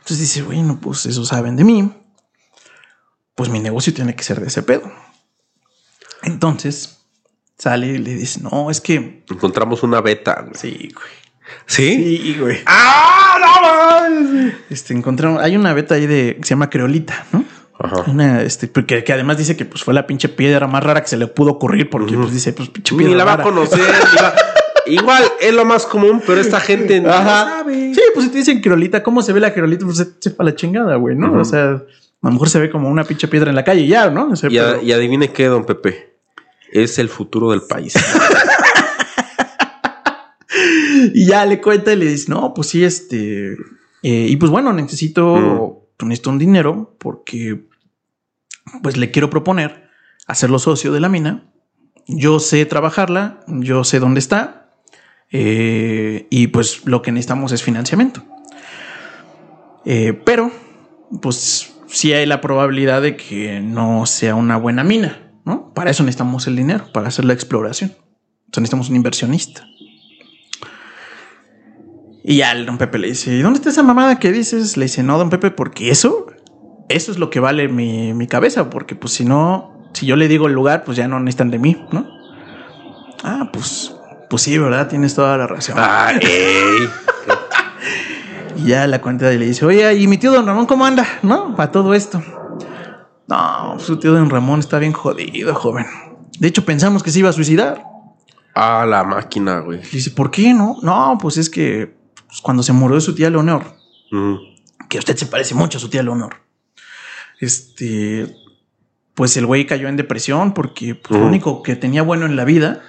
Entonces dice, bueno, pues eso saben de mí. Pues mi negocio tiene que ser de ese pedo. Entonces sale y le dice, no, es que... Encontramos una beta. güey. Sí, güey. ¿Sí? Sí, güey. ¡Ah, no mames! Este, encontraron, hay una beta ahí de, que se llama Creolita, ¿no? Ajá. Una, este, porque que además dice que pues fue la pinche piedra más rara que se le pudo ocurrir porque pues dice, pues pinche piedra Ni la va a conocer. ni va- Igual es lo más común, pero esta gente no sabe. Sí, pues si te dicen quirolita, ¿cómo se ve la quirolita? Pues se- sepa la chingada, güey, ¿no? O sea, a lo mejor se ve como una pinche piedra en la calle ya, ¿no? O sea, Y, a- pero- y adivine qué, don Pepe. Es el futuro del país. y ya le cuenta y le dice, no, pues sí, este. eh, y pues bueno, necesito, pues, necesito un dinero porque pues le quiero proponer hacerlo socio de la mina. Yo sé trabajarla, yo sé dónde está. Eh, y pues lo que necesitamos es financiamiento. Eh, pero, pues sí hay la probabilidad de que no sea una buena mina, ¿no? Para eso necesitamos el dinero, para hacer la exploración. Sea, necesitamos un inversionista. Y ya el don Pepe le dice, ¿y dónde está esa mamada que dices? Le dice, no, don Pepe, porque eso, eso es lo que vale mi, mi cabeza, porque pues si no, si yo le digo el lugar, pues ya no necesitan de mí, ¿no? Ah, pues, pues sí, ¿verdad? Tienes toda la razón. Ah, ey. Y ya la cuenta le dice, oye, ¿y mi tío don Ramón cómo anda? ¿No? Para todo esto. No, su tío don Ramón está bien jodido, joven. De hecho, pensamos que se iba a suicidar. Ah, la máquina, güey. Y dice, ¿por qué no? No, pues es que pues, cuando se murió su tía Leonor, Mm. que usted se parece mucho a su tía Leonor, este, pues el güey cayó en depresión porque pues, lo Ujú. único que tenía bueno en la vida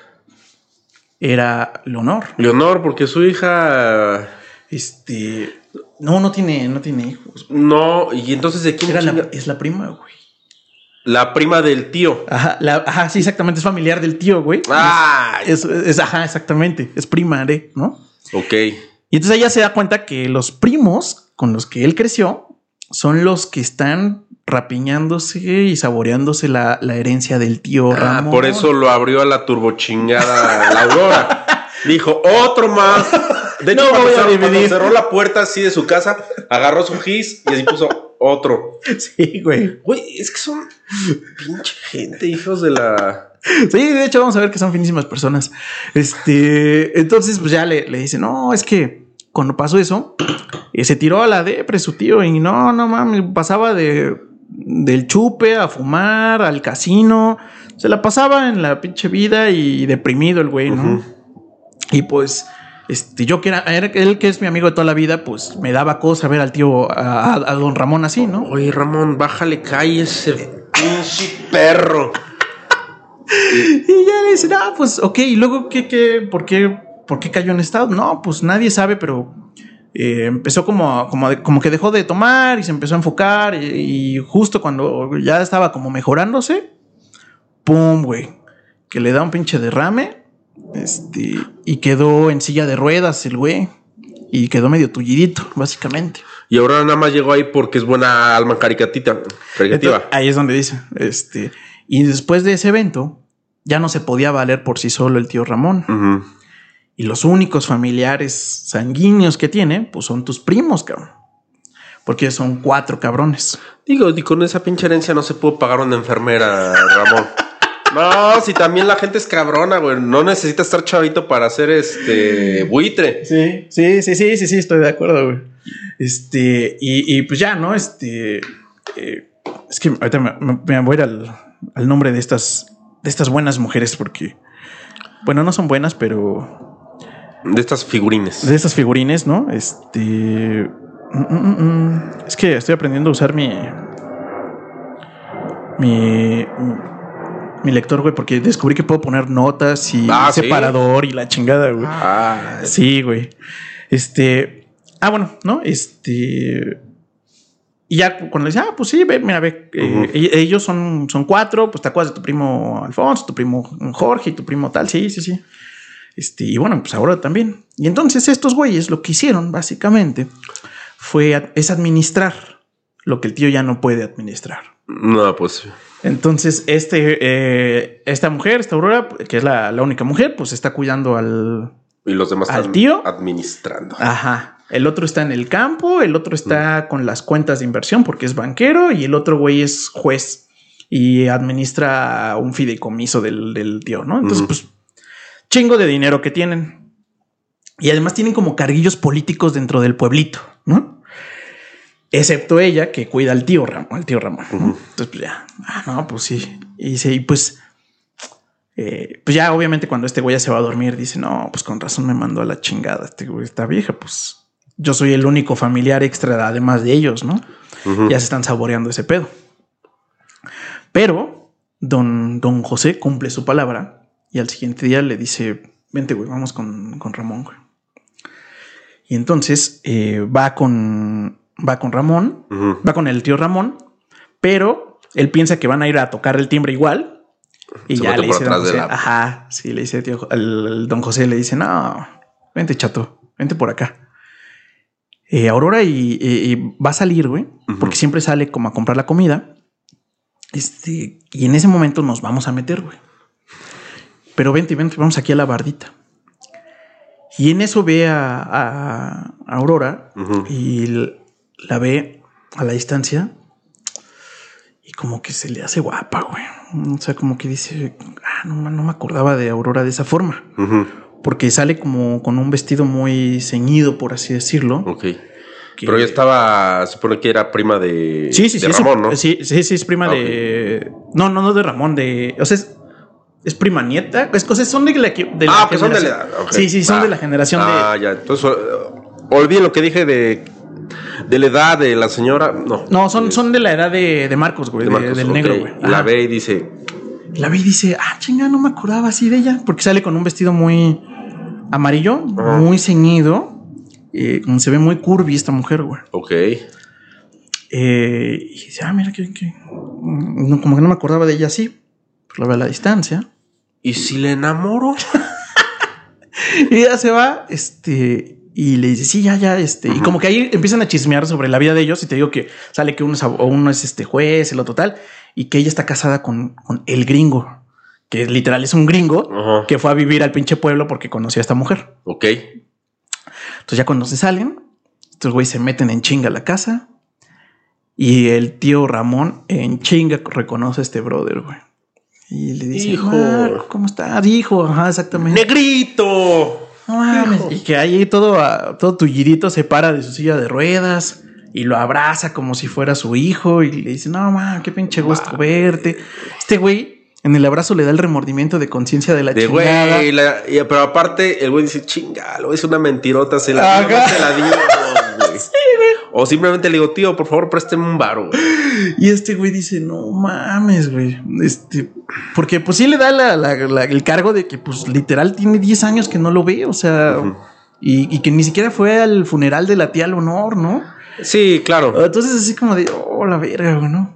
era Leonor. Leonor, porque su hija. Este, no, no tiene, no tiene hijos. No, y entonces de quién Era la- es la prima, güey. La prima del tío. Ajá, la- ajá, sí, exactamente, es familiar del tío, güey. Ah, Es, es- ajá, exactamente, es prima de, ¿no? ok. Y entonces ella se da cuenta que los primos con los que él creció son los que están rapiñándose y saboreándose la, la herencia del tío Ah, Ramón. por eso lo abrió a la turbochingada la Aurora. Dijo, otro más. De hecho, No cuando, cerró la puerta así de su casa, agarró su gis y así puso otro. Sí, güey. Güey, es que son pinche gente, hijos de la. Sí, de hecho, vamos a ver que son finísimas personas. Este, entonces, pues ya le, le dice, no, es que cuando pasó eso, eh, se tiró a la depre su tío y no, no mames, pasaba de del chupe a fumar, al casino, se la pasaba en la pinche vida y deprimido el güey, ¿no? Y pues, este, yo que era, era- él que es mi amigo de toda la vida, pues me daba cosa ver al tío, a, don Ramón así, ¿no? Oye, Ramón, bájale, cae ese pinche perro. Y ya le dicen, ah, pues, ok, y luego, ¿qué, qué, por qué, por qué cayó en estado? No, pues nadie sabe, pero eh, empezó como, como, de- como que dejó de tomar y se empezó a enfocar y, y justo cuando ya estaba como mejorándose, pum, güey, que le da un pinche derrame, este, y quedó en silla de ruedas el güey, y quedó medio tullidito, básicamente. Y ahora nada más llegó ahí porque es buena alma caricatita, caricativa. Entonces, ahí es donde dice, este, y después de ese evento, ya no se podía valer por sí solo el tío Ramón. Y los únicos familiares sanguíneos que tiene, pues son tus primos, cabrón. Porque son cuatro cabrones. Digo, y con esa pinche herencia no se pudo pagar una enfermera, Ramón. No, si también la gente es cabrona, güey. No necesita estar chavito para hacer este buitre. Sí, sí, sí, sí, sí, sí, estoy de acuerdo, güey. Este, y, y pues ya, ¿no? Este, eh, es que ahorita me, me voy a ir al, al nombre de estas, de estas buenas mujeres porque, bueno, no son buenas, pero De estas figurines. de estas figurines, ¿no? Este. mm, mm, mm, Es que estoy aprendiendo a usar mi. Mi. Mi lector, güey, porque descubrí que puedo poner notas y Ah, ¿sí? separador y la chingada, güey. Ah, Sí, güey. Este. Ah, bueno, ¿no? Este. Y ya cuando le dice, ah, pues sí, ve, mira, ve, eh, e- ellos son, son cuatro, pues te acuerdas de tu primo Alfonso, tu primo Jorge y tu primo tal, sí, sí, sí. Este, y bueno, pues ahora también. Y entonces estos güeyes lo que hicieron, básicamente, fue, es administrar lo que el tío ya no puede administrar. no, pues. Entonces, este, eh, esta mujer, esta Aurora, que es la, la única mujer, pues está cuidando al, Y los demás ¿Al están tío? administrando. Ajá. El otro está en el campo, el otro está con las cuentas de inversión porque es banquero y el otro güey es juez y administra un fideicomiso del, del tío, ¿no? Entonces, Ujú. pues, chingo de dinero que tienen. Y además tienen como carguillos políticos dentro del pueblito, ¿no? Excepto ella que cuida al tío Ramón, al tío Ramón. ¿no? Entonces, pues ya, ah, no, pues sí. Y dice, y pues, eh, pues ya obviamente cuando este güey ya se va a dormir, dice, no, pues con razón me mandó a la chingada este güey, esta vieja, pues yo soy el único familiar extra además de ellos, ¿no? Ya se están saboreando ese pedo. Pero don, don José cumple su palabra y al siguiente día le dice, vente, güey, vamos con, con Ramón, güey. Y entonces eh, va con va con Ramón, va con el tío Ramón, pero él piensa que van a ir a tocar el timbre igual. Y Se ya le dice don José, la- ajá, sí, le dice tío, el, el don José le dice, no, vente chato, vente por acá. Eh, Aurora y, y- y va a salir, güey, porque siempre sale como a comprar la comida. Este, y en ese momento nos vamos a meter, güey. Pero vente, vente, vamos aquí a la bardita. Y en eso ve a, a- a Aurora y la ve a la distancia y como que se le hace guapa, güey. O sea, como que dice, ah, no, no me acordaba de Aurora de esa forma. Porque sale como con un vestido muy ceñido, por así decirlo. Ok. que- Pero ya estaba, supone que era prima de, Sí, sí, de sí. Ramón, ¿no? Sí, sí, sí, es prima Ah, de. No, no, no de Ramón, de. O sea, es, es prima nieta. Es cosas son de la, de la ah, que son de la generación- edad. ok. Sí, sí, son Ah. de la generación Ah, de. ya. Entonces, eh, olviden lo que dije de, de la edad de la señora. No. No, son, son de la edad de, de Marcos, güey, De de- Marcos, del negro, güey. La ve y dice, La ve y dice, ah, chinga, no me acordaba así de ella. Porque sale con un vestido muy amarillo, Ajá. muy ceñido. eh, como se ve muy curvy esta mujer, güey. ok. Eh, y dice, ah, mira que, que- no, como que no me acordaba de ella así. Pues la ve a la distancia. ¿Y si le enamoro? Y ya se va, este, y le dice, sí, ya, ya, este, y como que ahí empiezan a chismear sobre la vida de ellos. Y te digo que sale que uno es, uno es este juez, el otro tal, y que ella está casada con, con el gringo, que literal es un gringo que fue a vivir al pinche pueblo porque conoció a esta mujer. Ok. Entonces, ya cuando se salen, estos güeyes se meten en chinga a la casa y el tío Ramón en chinga reconoce a este brother, güey. Y le dice, Hijo. ¿cómo estás? Hijo, ajá, exactamente. ¡Negrito! No. Y que ahí todo, ah, todo tullidito se para de su silla de ruedas y lo abraza como si fuera su hijo y le dice, no, ma, qué pinche gusto verte. Este güey en el abrazo le da el remordimiento de conciencia de la De chingada. güey, la- y- pero aparte el güey dice, chingalo, es una mentirota, se la, se la digo. O simplemente le digo, tío, por favor, présteme un varo, güey. Y este güey dice, no mames, güey. Este, porque pues sí le da la- la- la- el cargo de que pues literal tiene 10 años que no lo ve, o sea, y, y que ni siquiera fue al funeral de la tía al honor, ¿no? Sí, claro. Entonces así como de, oh, la verga, güey, ¿no?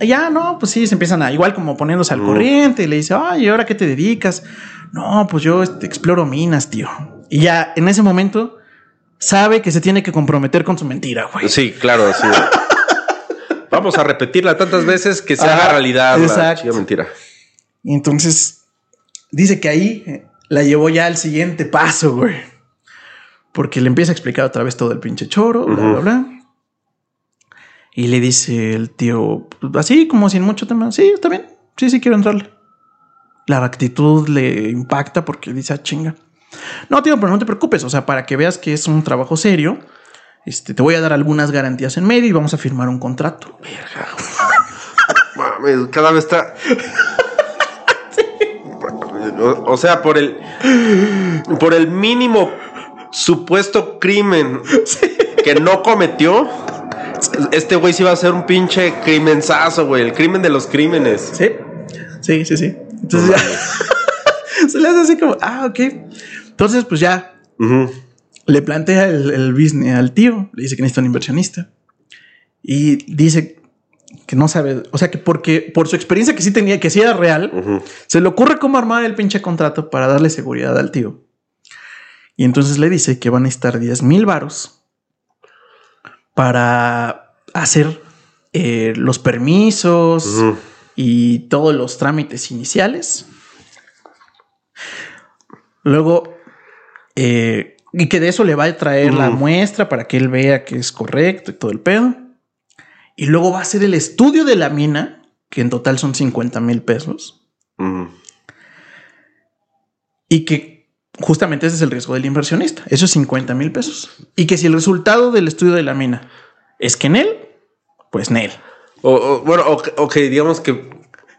Ya, no, pues sí, se empiezan a, igual como poniéndose al corriente, y le dice, ay, ¿y ahora qué te dedicas? No, pues yo este, exploro minas, tío. Y ya en ese momento sabe que se tiene que comprometer con su mentira, güey. Sí, claro, sí. Vamos a repetirla tantas veces que se haga realidad la exacto. chica mentira. Y entonces dice que ahí, eh, la llevó ya al siguiente paso, güey. Porque le empieza a explicar otra vez todo el pinche choro, bla, bla, bla. Y le dice el tío, así como sin mucho tema, sí, está bien, sí, sí quiero entrarle. La actitud le impacta porque dice, ah, chinga. No, tío, pero no te preocupes, o sea, para que veas que es un trabajo serio, este, te voy a dar algunas garantías en medio y vamos a firmar un contrato. Verga. Mames, cada vez está. O, o sea, por el. Por el mínimo supuesto crimen que no cometió. Este güey sí va a ser un pinche crimenzazo, güey. El crimen de los crímenes. Sí, sí, sí, sí. Entonces ya se le hace así como, ah, ok. Entonces, pues ya le plantea el, el business al tío, le dice que necesita un inversionista y dice que no sabe, o sea, que porque por su experiencia que sí tenía, que sí era real, se le ocurre cómo armar el pinche contrato para darle seguridad al tío. Y entonces le dice que van a estar 10 mil varos para hacer eh, los permisos y todos los trámites iniciales. Luego, eh, y que de eso le va a traer la muestra para que él vea que es correcto y todo el pedo. Y luego va a hacer el estudio de la mina, que en total son 50 mil pesos. Y que justamente ese es el riesgo del inversionista. Eso es 50 mil pesos. Y que si el resultado del estudio de la mina es que en él, pues en él. O, o- bueno, ok, digamos que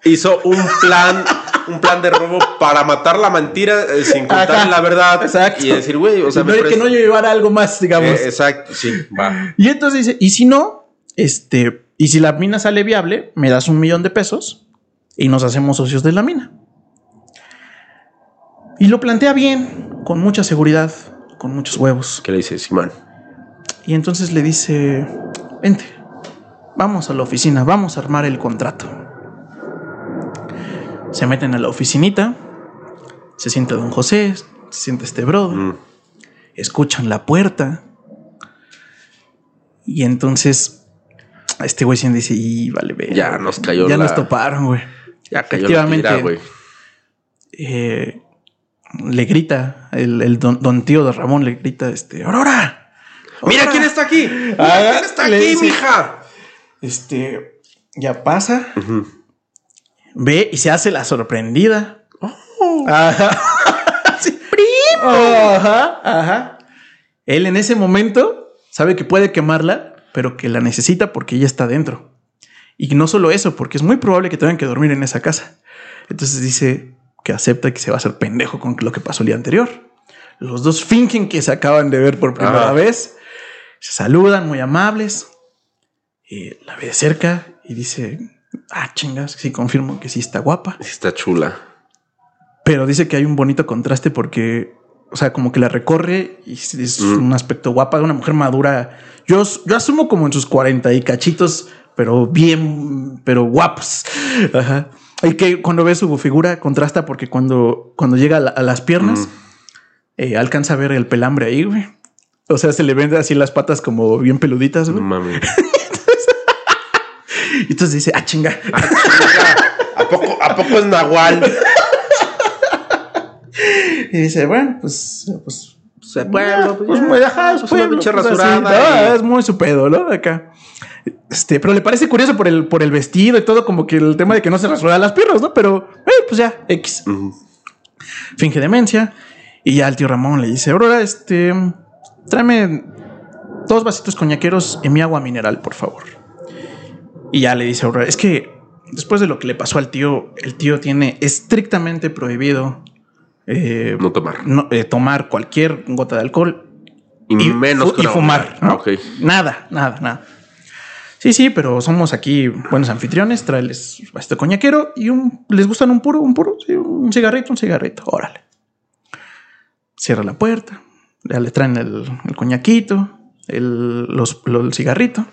hizo un plan, un plan de robo para matar la mentira eh, sin contar Ajá, la verdad exacto. y decir, güey, o sea, No, me que no llevara algo más, digamos. Eh, exacto, sí, va. Y entonces dice, y si no, este, y si la mina sale viable, me das un millón de pesos y nos hacemos socios de la mina. Y lo plantea bien, con mucha seguridad, con muchos huevos. ¿Qué le dice Simán? Y entonces le dice, vente, vamos a la oficina, vamos a armar el contrato. Se meten a la oficinita, se sienta don José, se sienta este brother, Mm. escuchan la puerta. Y entonces este güey se dice, y vale, verga, Ya nos cayó Ya la- nos toparon, güey. Ya cayó la Efectivamente. tira, güey. Eh, le grita, el, el don, don tío de Ramón le grita, este, Aurora. Mira Aurora". quién está aquí. Mira Ah, quién está aquí, dice- mija. Este, ya pasa. Ve y se hace la sorprendida. Oh. Ajá. Sí. Ajá, ajá. Él en ese momento sabe que puede quemarla, pero que la necesita porque ella está dentro. Y no solo eso, porque es muy probable que tengan que dormir en esa casa. Entonces dice que acepta que se va a hacer pendejo con lo que pasó el día anterior. Los dos fingen que se acaban de ver por primera vez. Se saludan muy amables. Y la ve de cerca y dice, ah, chingas, sí, confirmo que sí está guapa. Sí está chula. Pero dice que hay un bonito contraste porque, o sea, como que la recorre y es Mm. un aspecto guapa de una mujer madura. Yo, yo asumo como en sus 40 y cachitos, pero bien, pero guapos. Ajá. Y que cuando ve su figura contrasta porque cuando, cuando llega a, la- a las piernas, Mm. eh, alcanza a ver el pelambre ahí, güey. O sea, se le ven así las patas como bien peluditas, No güey. mames. Y entonces dice, ah, chinga. ¿A poco, ¿A poco es Nahual? Y dice, bueno, pues, pues Se pueblo, pues muy ajá, es pues una pueblo, pinche pues, rasurada. ¿no? y- Es muy su pedo, ¿no? Acá. Este, pero le parece curioso por el, por el vestido y todo, como que el tema de que no se rasura las piernas, ¿no? Pero, eh, pues ya, X. Finge demencia. Y ya el tío Ramón le dice, Aurora, este, tráeme dos vasitos coñaqueros y mi agua mineral, por favor. Y ya le dice Aurora, es que después de lo que le pasó al tío, el tío tiene estrictamente prohibido eh, No tomar. no, eh, tomar cualquier gota de alcohol Y, menos fu- y fumar. ¿no? Ok. Nada, nada, nada. Sí, sí, pero somos aquí buenos anfitriones. Tráeles este coñaquero y un. ¿Les gustan un puro? Un puro, sí, un cigarrito, un cigarrito. Órale. Cierra la puerta. Ya le traen el, el coñaquito, el, los, lo- el cigarrito.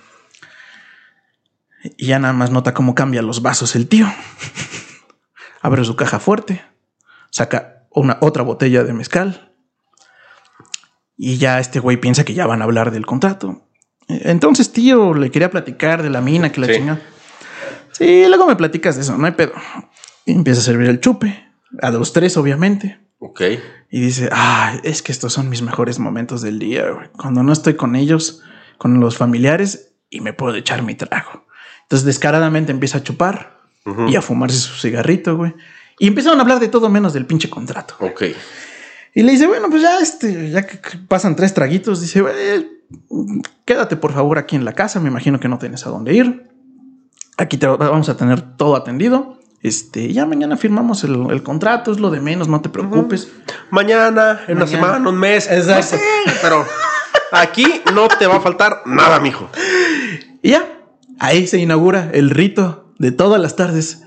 Y ya nada más nota cómo cambia los vasos el tío. Abre su caja fuerte, saca una otra botella de mezcal. Y ya este güey piensa que ya van a hablar del contrato. Entonces, tío, le quería platicar de la mina que la Sí. chinga. Sí, luego me platicas de eso, no hay pedo. Y empieza a servir el chupe, a dos, tres, obviamente. Ok. Y dice, ah, es que estos son mis mejores momentos del día, güey. Cuando no estoy con ellos, con los familiares, y me puedo echar mi trago. Entonces descaradamente empieza a chupar y a fumarse su cigarrito, güey. Y empezaron a hablar de todo menos del pinche contrato. Ok. Y le dice, bueno, pues ya, este, ya que pasan tres traguitos, dice, "Eh, quédate por favor aquí en la casa, me imagino que no tienes a dónde ir. Aquí te vamos a tener todo atendido. Este, ya mañana firmamos el, el contrato, es lo de menos, no te preocupes. Mañana, en una semana, un mes. Exacto. No sé, pero aquí no te va a faltar nada, mijo. Y ya, ahí se inaugura el rito de todas las tardes,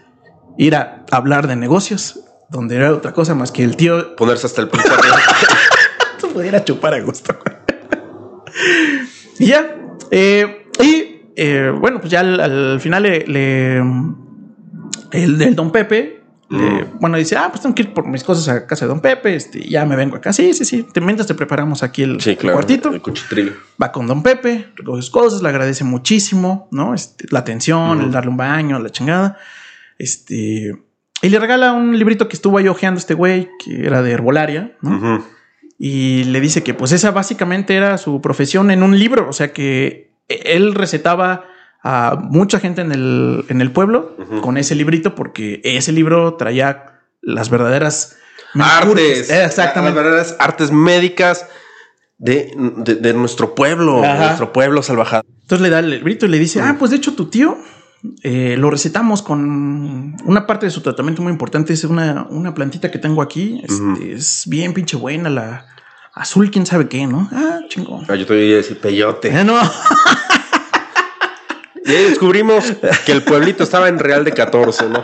ir a hablar de negocios, donde era otra cosa más que el tío Ponerse hasta el punto. pudiera chupar a gusto. y ya. eh, y eh, bueno, pues ya al, al final le, le- el del Don Pepe. Le- bueno, dice, ah, pues tengo que ir por mis cosas a casa de Don Pepe. Este, ya me vengo acá. Sí, sí, sí. Te mientras te preparamos aquí el, Sí, el claro. cuartito. El cuchitrillo. Va con Don Pepe, recoge sus cosas, le agradece muchísimo, ¿no? Este, la atención, el darle un baño, la chingada. Este. Y le regala un librito que estuvo ahí hojeando este güey, que era de herbolaria, ¿no? Y le dice que pues esa básicamente era su profesión en un libro, o sea que él recetaba a mucha gente en el, en el pueblo con ese librito porque ese libro traía las verdaderas Artes. Eh, Exactamente. Las verdaderas artes médicas de, de- de nuestro pueblo. Ajá. Nuestro pueblo salvajado. Entonces le da el librito y le dice, ah, pues de hecho tu tío eh, lo recetamos con una parte de su tratamiento muy importante, es una, una plantita que tengo aquí, este, es bien pinche buena, la azul, quién sabe qué, ¿no? Ah, chingón. Ah, yo te voy a decir peyote. Eh, no. Y ahí descubrimos que el pueblito estaba en Real de 14, ¿no?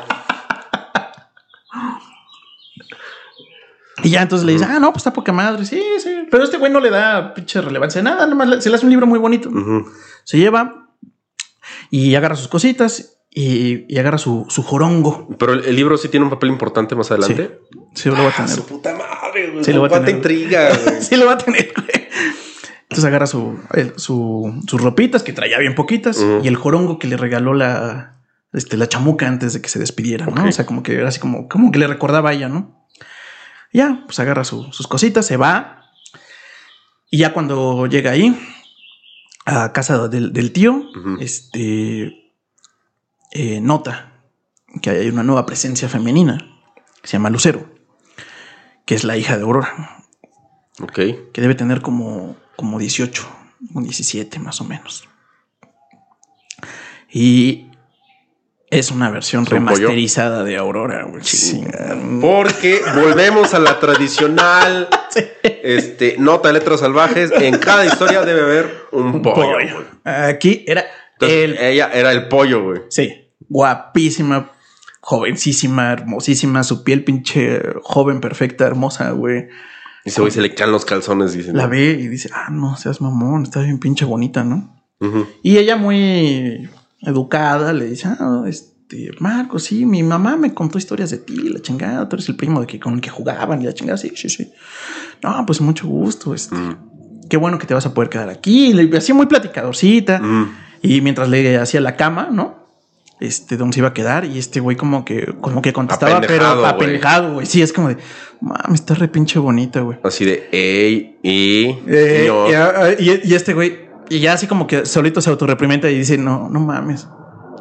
Y ya entonces le dice, ah, no, pues está poca madre. Sí, sí. Pero este güey no le da pinche relevancia a nada. Nada más se le hace un libro muy bonito. Se lleva y agarra sus cositas y, y agarra su, su jorongo. Pero el, el libro sí tiene un papel importante más adelante. Sí, lo va a Ah, tener. su puta madre, güey. Sí, lo va a tener. intriga, güey. sí, lo va a tener, güey. Entonces agarra su, el- su- sus ropitas que traía bien poquitas y el jorongo que le regaló la, este, la chamuca antes de que se despidiera, ¿no? O sea, como que era así como, como que le recordaba a ella, ¿no? Ya, pues agarra su- sus cositas, se va. Y ya cuando llega ahí, a casa del, del tío, este eh, nota que hay una nueva presencia femenina que se llama Lucero, que es la hija de Aurora Ok. que debe tener como, como 18, un 17 más o menos. Y es una versión remasterizada de Aurora, güey. Sí. Porque volvemos a la tradicional este, nota de letras salvajes. En cada historia debe haber un pollo. Pollo. Aquí era Entonces, el. ella era el pollo, güey. Sí, guapísima, jovencísima, hermosísima, su piel pinche joven, perfecta, hermosa, güey. Y ese güey se le caen los calzones, dicen. La ve y dice, ah, no seas mamón, está bien pinche bonita, ¿no? Y ella muy educada le dice, ah, este, Marco, sí, mi mamá me contó historias de ti, la chingada, tú eres el primo de que, con el que jugaban y la chingada, sí, sí, sí. No, pues mucho gusto, este, Mm. qué bueno que te vas a poder quedar aquí. Le hacía muy platicadorcita. Mm. Y mientras le hacía la cama, ¿no? Este, donde se iba a quedar. Y este güey como que, como que contestaba, Apendejado, pero apendejado, güey. Sí, es como de, mami, está re pinche bonita, güey. Así de, ey, y. Eh, señor". y, ah, y- y este güey, y ya así como que solito se autorreprimenta y dice, no, no mames.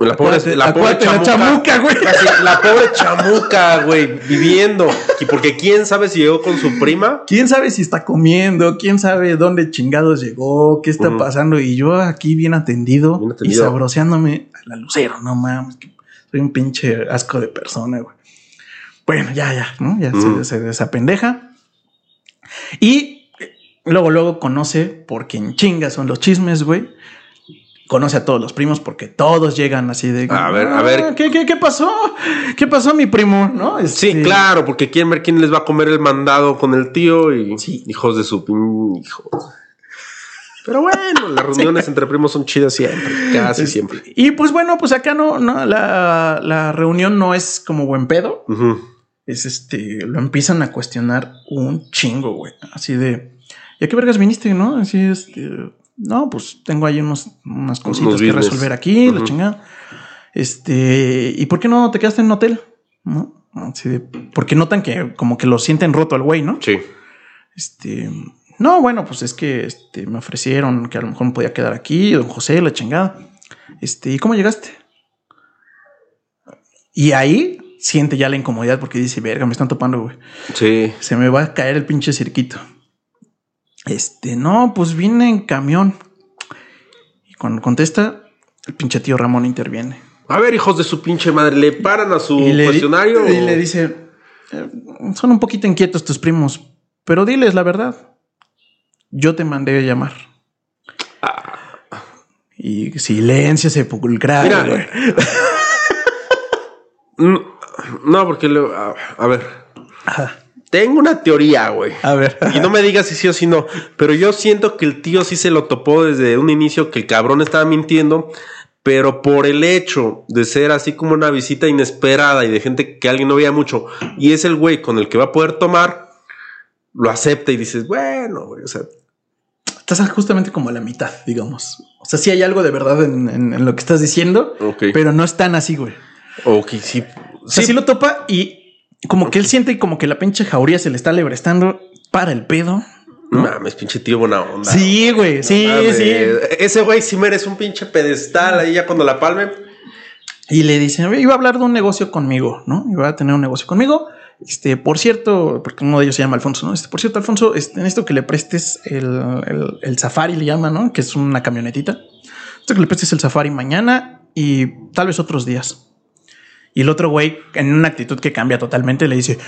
La pobre, Acuérdate- la pobre acuérdate chamuca, güey. La pobre chamuca, güey, viviendo. Y porque quién sabe si llegó con su prima. ¿Quién sabe si está comiendo? ¿Quién sabe dónde chingados llegó? ¿Qué está pasando? Y yo aquí bien atendido, Bien y sabroseándome a la lucero, no mames. que soy un pinche asco de persona, güey. Bueno, ya, ya, ¿no? Ya se, se desapendeja. Y luego, luego conoce, porque en chinga son los chismes, güey. Conoce a todos los primos porque todos llegan así de. A ver, a "Ah, ver. ¿Qué, qué, qué pasó? ¿Qué pasó, mi primo? ¿No? Sí, Este, claro, porque quieren ver quién les va a comer el mandado con el tío y Sí. hijos de su hijo. Pero bueno, las reuniones entre primos son chidas siempre, casi siempre. Y pues bueno, pues acá no, no la, la reunión no es como buen pedo. Es este, lo empiezan a cuestionar un chingo, güey. Así de, ¿y a qué vergas viniste, no? Así, este, no, pues tengo ahí unos, unas cositas que business. resolver aquí, la chingada. Este, ¿y por qué no te quedaste en un hotel? ¿No? Así de- porque notan que como que lo sienten roto al güey, ¿no? Sí. Este, no, bueno, pues es que este, me ofrecieron que a lo mejor me podía quedar aquí, don José, la chingada. Este, ¿y cómo llegaste? Y ahí siente ya la incomodidad porque dice, verga, me están topando, güey. Sí. Se me va a caer el pinche cirquito. Este, no, pues vine en camión. Y cuando contesta, el pinche tío Ramón interviene. A ver, hijos de su pinche madre, ¿le paran a su Y le, cuestionario? y le dice, "Eh, son un poquito inquietos tus primos, pero diles la verdad. Yo te mandé a llamar. Y silencio sepulcral. Mira, güey. Mm, No, porque le- a, a ver. Ajá. Tengo una teoría, güey. A ver. Y no me digas si sí o si no, pero yo siento que el tío sí se lo topó desde un inicio que el cabrón estaba mintiendo, pero por el hecho de ser así como una visita inesperada y de gente que alguien no veía mucho, y es el güey con el que va a poder tomar, lo acepta y dices, bueno, güey, o sea, Estás justamente como a la mitad, digamos. O sea, sí hay algo de verdad en, en- en lo que estás diciendo, ok. pero no es tan así, güey. ok, sí. O sea, sí lo topa y como que él siente como que la pinche jauría se le está lebrestando para el pedo. No mames, pinche tío buena onda. Sí, güey. Sí, sí. Ese güey sí merece un pinche pedestal ahí ya cuando la palme. Y le dice, iba a hablar de un negocio conmigo, ¿no? Iba a tener un negocio conmigo. Este, por cierto, porque uno de ellos se llama Alfonso, ¿no? Este, por cierto, Alfonso, este, en esto que le prestes el, el, el Safari, le llama, ¿no? Que es una camionetita. Esto que le prestes el Safari mañana y tal vez otros días. Y el otro güey, en una actitud que cambia totalmente, le dice,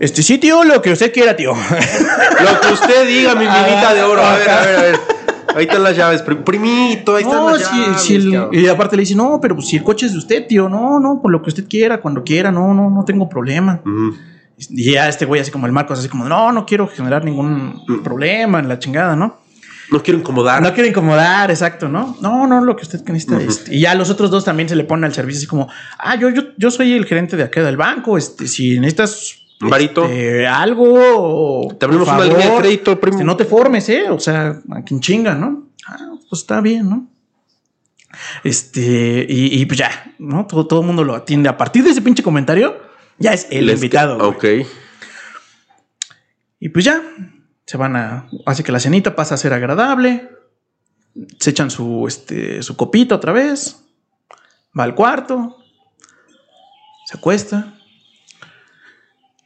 este sí, tío, lo que usted quiera, tío. Lo que usted diga, mi minita de oro. A ver, a ver, a ver. Ahí están las llaves, pri- primito. Ahí están No, las si- llaves. si el- cabrón. y aparte le dice, no, pero si el coche es de usted, tío, no, no, por lo que usted quiera, cuando quiera, no, no, no tengo problema. Y ya este güey así como el Marcos, así como, no, no quiero generar ningún problema en la chingada, ¿no? No quiero incomodar. No quiero incomodar, exacto, ¿no? No, no, lo que usted necesita. este, y ya los otros dos también se le ponen al servicio así como, ah, yo, yo, yo soy el gerente de acá del banco, este, si necesitas... Un varito. este, algo. Te abrimos por una línea de crédito, primo. este, no te formes, ¿eh? O sea, a quien chinga, ¿no? Ah, pues está bien, ¿no? Este, y, y pues ya, ¿no? Todo, todo el mundo lo atiende. A partir de ese pinche comentario, ya es el Les- invitado. Ok. Y pues ya, se van a. Hace que la cenita pasa a ser agradable. Se echan su, este, su copita otra vez. Va al cuarto. Se acuesta.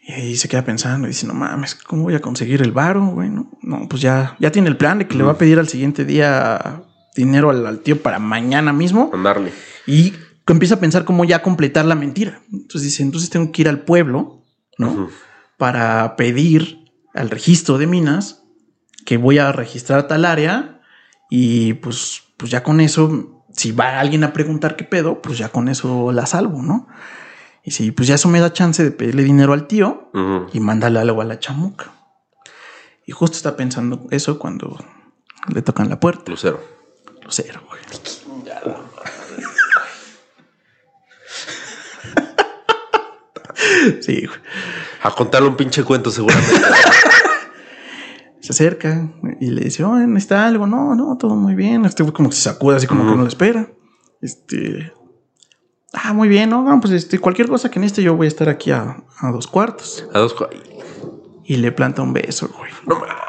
Y ahí se queda pensando y dice: No mames, ¿cómo voy a conseguir el varo? güey? no, pues ya, ya tiene el plan de que le va a pedir al siguiente día dinero al, al tío para mañana mismo. Mandarle. Y empieza a pensar cómo ya completar la mentira. Entonces dice: Entonces tengo que ir al pueblo, ¿no? Para pedir al registro de minas que voy a registrar tal área y pues, pues ya con eso, si va alguien a preguntar qué pedo, pues ya con eso la salvo, ¿no? Y si pues ya eso me da chance de pedirle dinero al tío y mandarle algo a la chamuca. Y justo está pensando eso cuando le tocan la puerta. Lucero. Lucero, güey. Sí, güey. A contarle un pinche cuento, seguramente. se acerca y le dice, oye, ¿necesita algo? No, no, todo muy bien. Este güey como que se sacude así como que no lo espera. Este. Ah, muy bien, no, no, pues este, cualquier cosa que necesite, yo voy a estar aquí a, a dos cuartos. A dos. cu- Y le planta un beso, güey. No mames.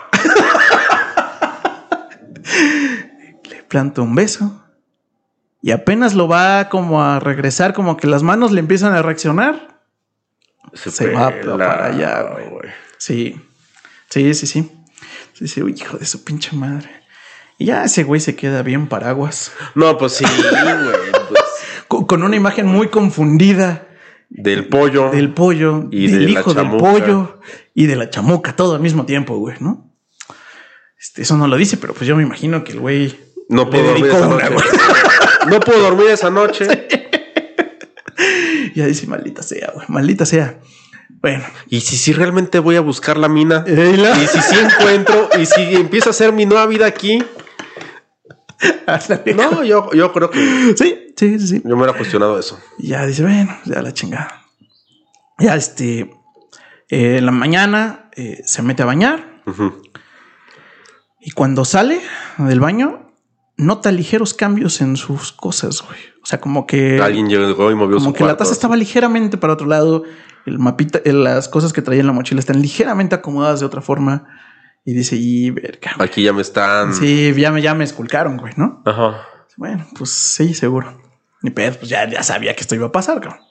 Le planta un beso. Y apenas lo va como a regresar, como que las manos le empiezan a reaccionar. Se va para allá, güey. Sí, sí, sí, sí. Sí, sí, uy, hijo de su pinche madre. Y ya ese güey se queda bien paraguas. No, pues sí, güey. pues, Con, con una imagen muy confundida del pollo. del pollo, Y del de la hijo del pollo y de la chamuca, todo al mismo tiempo, güey, ¿no? Este, eso no lo dice, pero pues yo me imagino que el güey No puedo dormir esa noche. No puedo dormir esa noche. Ya dice, maldita sea, güey, maldita sea. Bueno, Y si sí realmente voy a buscar la mina. y la- Y si sí encuentro. Y si empiezo a hacer mi nueva vida aquí. No, yo, yo creo que sí, sí, sí, yo me hubiera cuestionado eso. Ya dice, bueno, ya la chingada. Ya este, eh, en la mañana eh, se mete a bañar y cuando sale del baño nota ligeros cambios en sus cosas, güey. O sea, como que Alguien llegó y movió como su que la taza estaba ligeramente para otro lado, El mapita, eh, las cosas que traía en la mochila están ligeramente acomodadas de otra forma. Y dice, y verga. güey". Aquí ya me están. Sí, ya me, ya me esculcaron, güey, ¿no? Ajá. Bueno, pues sí, seguro. Ni pedo, pues ya, ya sabía que esto iba a pasar, cabrón.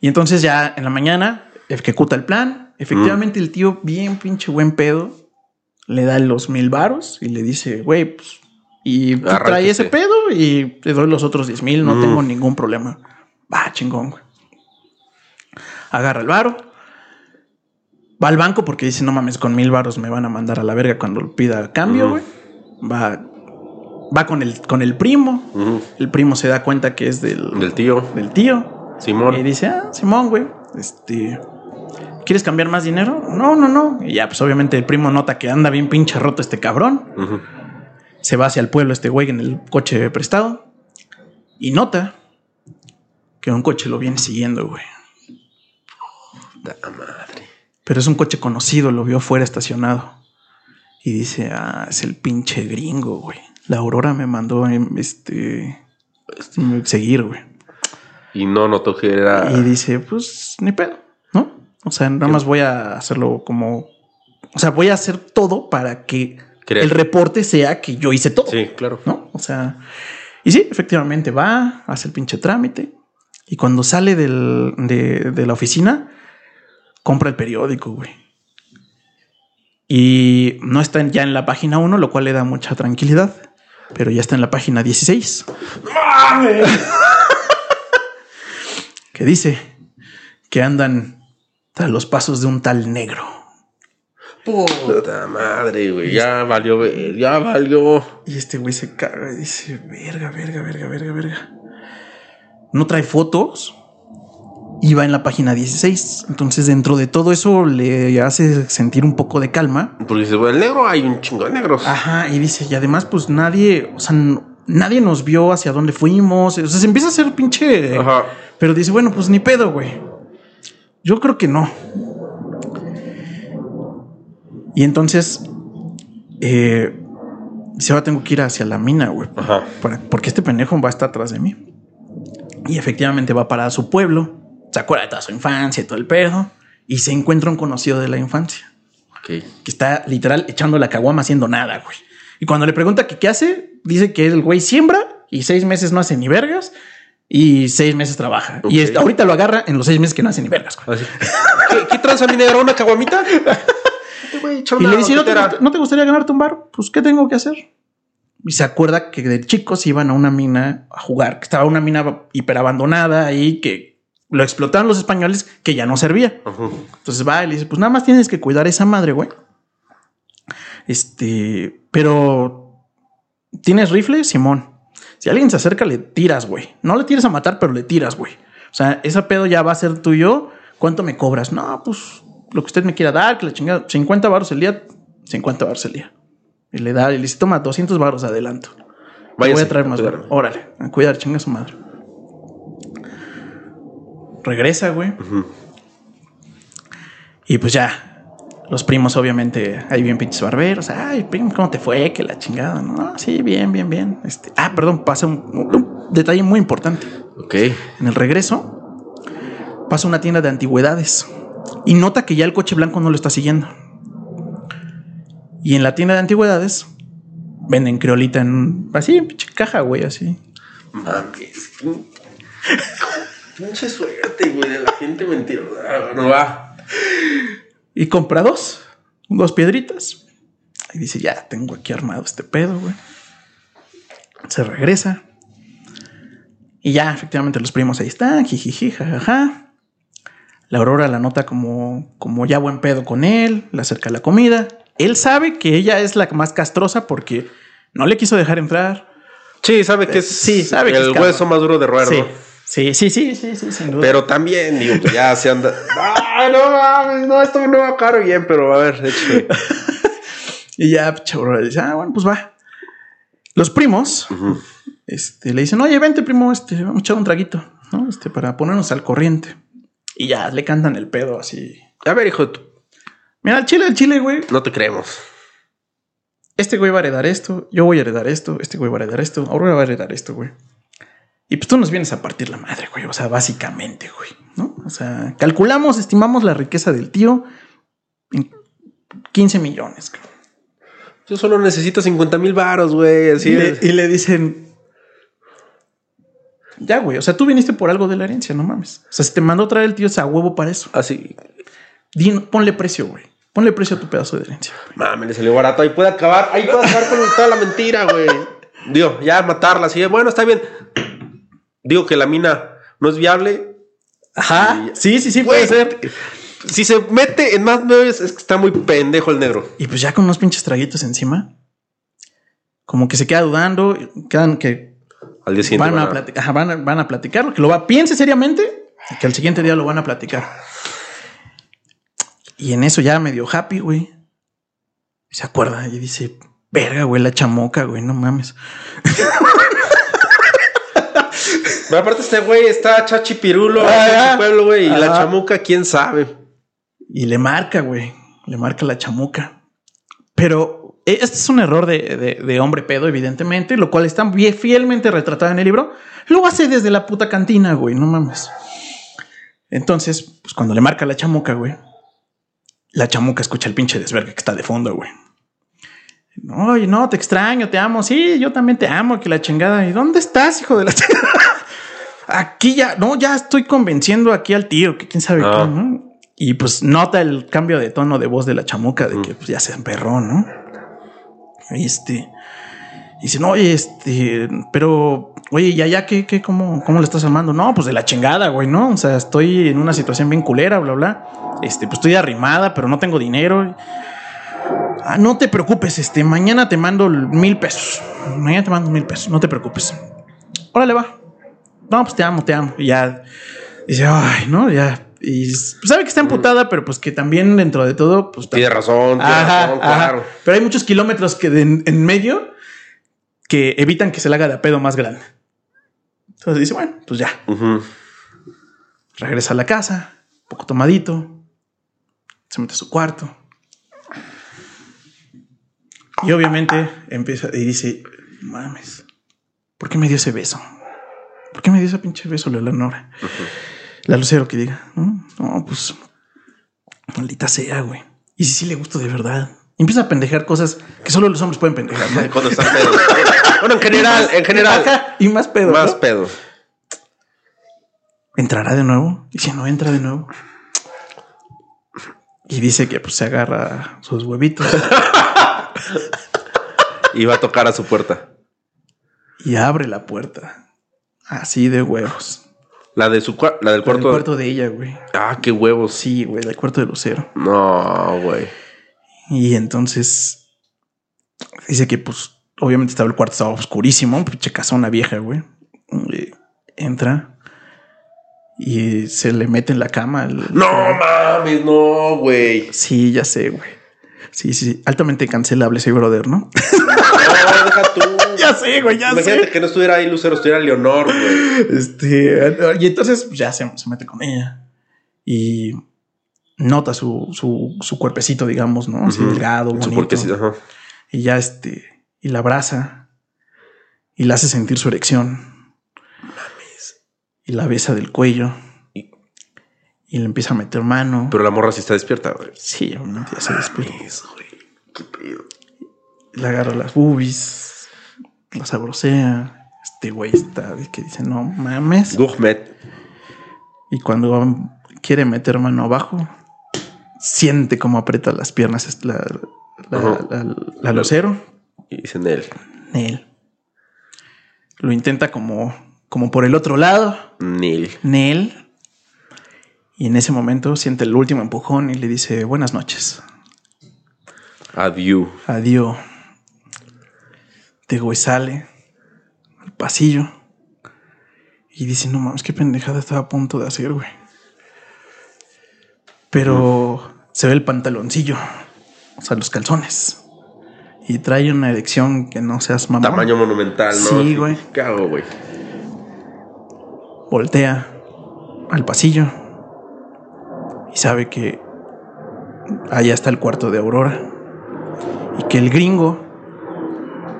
Y entonces ya en la mañana ejecuta el plan. Efectivamente, el tío, bien pinche buen pedo, le da los mil varos y le dice, güey, pues, y tú trae ese pedo y te doy los otros 10 mil, no Mm. tengo ningún problema. Va, chingón, güey. Agarra el varo. Va al banco porque dice, no mames, con mil varos me van a mandar a la verga cuando pida cambio, Mm. güey. Va, va con el, con el primo. El primo se da cuenta que es del, Del tío. del tío. Simón. Y dice, ah, Simón, güey, este, ¿quieres cambiar más dinero? No, no, no. Y ya, pues obviamente el primo nota que anda bien pinche roto este cabrón. Se va hacia el pueblo este güey en el coche prestado. Y nota que un coche lo viene siguiendo, güey. Puta madre. Pero es un coche conocido, lo vio fuera estacionado. Y dice, ah, es el pinche gringo, güey. La Aurora me mandó em, este, seguir, güey. Y no notó que era. Y dice, pues ni pedo. O sea, nada más voy a hacerlo como. O sea, voy a hacer todo para que el reporte sea que yo hice todo. Sí, claro. ¿No? O sea. Y sí, efectivamente va, hace el pinche trámite. Y cuando sale del- de, de la oficina, compra el periódico, güey. Y no está ya en la página 1, lo cual le da mucha tranquilidad. Pero ya está en la página 16. que dice que andan tras los pasos de un tal negro. Puta madre, güey. Ya valió, ya valió. Y este güey se caga y dice, verga, verga, verga, verga, verga. No trae fotos. Y va en la página 16. Entonces, dentro de todo eso, le hace sentir un poco de calma. Porque dice, bueno, el negro hay un chingo de negros. Ajá, y dice, y además, pues nadie, o sea, nadie nos vio hacia dónde fuimos. O sea, se empieza a hacer pinche. Ajá. Pero dice, bueno, pues ni pedo, güey. Yo creo que no. Y entonces, eh, dice, ahora tengo que ir hacia la mina, güey. Para- porque este pendejo va a estar atrás de mí. Y efectivamente va para su pueblo. Se acuerda de toda su infancia y todo el pedo. Y se encuentra un conocido de la infancia que está literal echando la caguama haciendo nada, güey. Y cuando le pregunta que qué hace, dice que el güey siembra y seis meses no hace ni vergas y seis meses trabaja. Y es- ahorita lo agarra en los seis meses que no hace ni vergas. Así. ¿Qué, qué tranza mi negro? ¿Una caguamita? Y le dice, ¿No te, tetera. gust- ¿no te gustaría ganarte un bar? Pues, ¿qué tengo que hacer? Y se acuerda que de chicos iban a una mina a jugar, que estaba una mina hiper abandonada ahí, que lo explotaron los españoles, que ya no servía. Entonces va y le dice, pues nada más tienes que cuidar esa madre, güey. Este, pero ¿tienes rifle? Simón. Si alguien se acerca, le tiras, güey. No le tiras a matar, pero le tiras, güey. O sea, ese pedo ya va a ser tuyo. ¿Cuánto me cobras? No, pues lo que usted me quiera dar, que la chingada, 50 baros el día, 50 baros el día. Y le da, y le dice, toma 200 baros adelanto. Voy a traer más baros. Órale, a cuidar, chinga su madre. Regresa, güey. Y pues ya, los primos, obviamente, ahí bien pinches barberos. Ay, primo, ¿cómo te fue? Que la chingada, ¿no? Ah, sí, bien, bien, bien. Este, ah, perdón, pasa un, un detalle muy importante. Ok. En el regreso, pasa una tienda de antigüedades y nota que ya el coche blanco no lo está siguiendo. Y en la tienda de antigüedades venden creolita en así, en pinche caja, güey, así. Mames. Pinche suerte, güey, de la gente mentirosa. No va. Y compra dos, dos piedritas. Y dice, ya tengo aquí armado este pedo, güey. Se regresa. Y ya, efectivamente, los primos ahí están, jijiji, jajaja. La Aurora la nota como, como ya buen pedo con él, le acerca la comida. Él sabe que ella es la más castrosa porque no le quiso dejar entrar. Sí, sabe que es Sí, sabe que el es hueso más duro de roer, Sí, ¿no? Sí, sí, sí, sí, sí, sin duda. Pero también, digo, pues ya se anda. ¡Ay, no mames! No, esto no va a caer bien, pero a ver, échale. Y ya, Aurora dice, ah, bueno, pues va. Los primos este, le dicen, oye, vente, primo, este, vamos a echar un traguito, ¿no? Este, para ponernos al corriente. Y ya le cantan el pedo así. A ver, hijo, Mira, el chile, el chile, güey. no te creemos. Este güey va a heredar esto, yo voy a heredar esto, este güey va a heredar esto, Aurora va a heredar esto, güey. Y pues tú nos vienes a partir la madre, güey. O sea, básicamente, güey. ¿No? O sea, calculamos, estimamos la riqueza del tío en 15 millones. Güey. Yo solo necesito 50 mil varos, güey. Así y, le, es. y le dicen. Ya, güey. O sea, tú viniste por algo de la herencia, no mames. O sea, si te mandó traer el tío, es a huevo para eso. Así. Di- ponle precio, güey. Ponle precio a tu pedazo de herencia. Mame, le salió barato. Ahí puede acabar. Ahí puede acabar con toda la mentira, güey. Digo, ya matarla. Así, bueno, está bien. Digo que la mina no es viable. Ajá. Sí, sí, sí, puede ser. Si se mete en más nueve, es que está muy pendejo el negro. Y pues ya con unos pinches traguitos encima. Como que se queda dudando. Quedan que Al día siguiente. van a, van a- platicar, ajá, van, a, van a que lo va, piense seriamente, y que al siguiente día lo van a platicar. Y en eso ya medio happy, güey. Se acuerda y dice, verga, güey, la chamoca, güey, no mames. Pero aparte, este güey está chachipirulo Ajá. en su pueblo, güey. Y la chamuca, quién sabe. Y le marca, güey, le marca la chamuca. Pero eh, este es un error de, de- de hombre pedo, evidentemente, lo cual está bien fielmente retratado en el libro. Lo hace desde la puta cantina, güey, no mames. Entonces, pues cuando le marca la chamuca, güey, la chamuca escucha el pinche desvergue que está de fondo, güey. Oye, no, te extraño, te amo. Sí, yo también te amo, que la chingada. ¿Y dónde estás, hijo de la chingada? Aquí ya, no, ya estoy convenciendo aquí al tío, que quién sabe Ah. qué, ¿no? Y pues nota el cambio de tono de voz de la chamuca, de que pues, ya se emperró, ¿no? Este. Y dice, no, oye, este, pero, oye, ya, ya, ¿qué, qué, cómo, cómo le estás armando? No, pues de la chingada, güey, ¿no? O sea, estoy en una situación bien culera, bla, bla. Este, pues estoy arrimada, pero no tengo dinero. Ah, no te preocupes, este, mañana te mando mil pesos. Mañana te mando mil pesos, no te preocupes. Órale, va. No, pues te amo, te amo. Y ya dice, ay, no, ya. Y sabe que está emputada, pero pues que también dentro de todo, pues Tiene razón, tiene Ajá, razón, ajá. claro. Pero hay muchos kilómetros que de- en, medio que evitan que se le haga de pedo más grande. Entonces dice, bueno, pues ya. Regresa a la casa, un poco tomadito. Se mete a su cuarto. Y obviamente empieza y dice, mames, ¿por qué me dio ese beso? ¿Por qué me dio ese pinche beso la Leonora? La Lucero que diga, ¿no? No, pues, maldita sea, güey. Y si sí le gusto de verdad. Empieza a pendejar cosas que solo los hombres pueden pendejar. ¿no? Cuando están pedos. bueno, en general, en general. Ajá, y más pedo. Más ¿no? pedo. ¿Entrará de nuevo? Y si no entra de nuevo. Y dice que pues se agarra sus huevitos Y va a tocar a su puerta. y abre la puerta. Así de huevos. La de su cua- la del El cuarto. cuarto de ella, güey. Ah, qué huevos. Sí, güey, del cuarto de Lucero. No, güey. Y entonces dice que pues obviamente estaba el cuarto estaba oscurísimo, pinche casona vieja, güey. Entra y se le mete en la cama. el- No mames, no, güey. Sí, ya sé, güey. Sí, sí, sí. Altamente cancelable ese brother, ¿no? No, deja tú. Ya sé, güey, ya Imagínate que no estuviera ahí Lucero, estuviera Leonor, güey. Este, y entonces pues, ya se, se mete con ella y nota su, su, su cuerpecito, digamos, ¿no? Así Ujú. delgado, Su bonito. ajá. Y ya este, y la abraza y la hace sentir su erección. Y la besa del cuello Y- y le empieza a meter mano. Pero la morra sí está despierta, güey. sí, obviamente ya se despierta. Güey. Qué pedo. Le agarra las boobies, la sabrosea. Este güey está que dice, no mames. Gourmet. Y cuando quiere meter mano abajo, siente como aprieta las piernas la, la. Y dicen él. Nel. Lo intenta como, como por el otro lado. Neil. Nel. Y en ese momento siente el último empujón y le dice buenas noches. Adiós. Adiós. De güey sale al pasillo y dice, no mames, qué pendejada estaba a punto de hacer, güey. Pero se ve el pantaloncillo, o sea, los calzones. Y trae una erección que no seas mamón. Tamaño monumental, ¿no? Sí, güey. ¿Qué hago, güey? Voltea al pasillo y sabe que allá está el cuarto de Aurora y que el gringo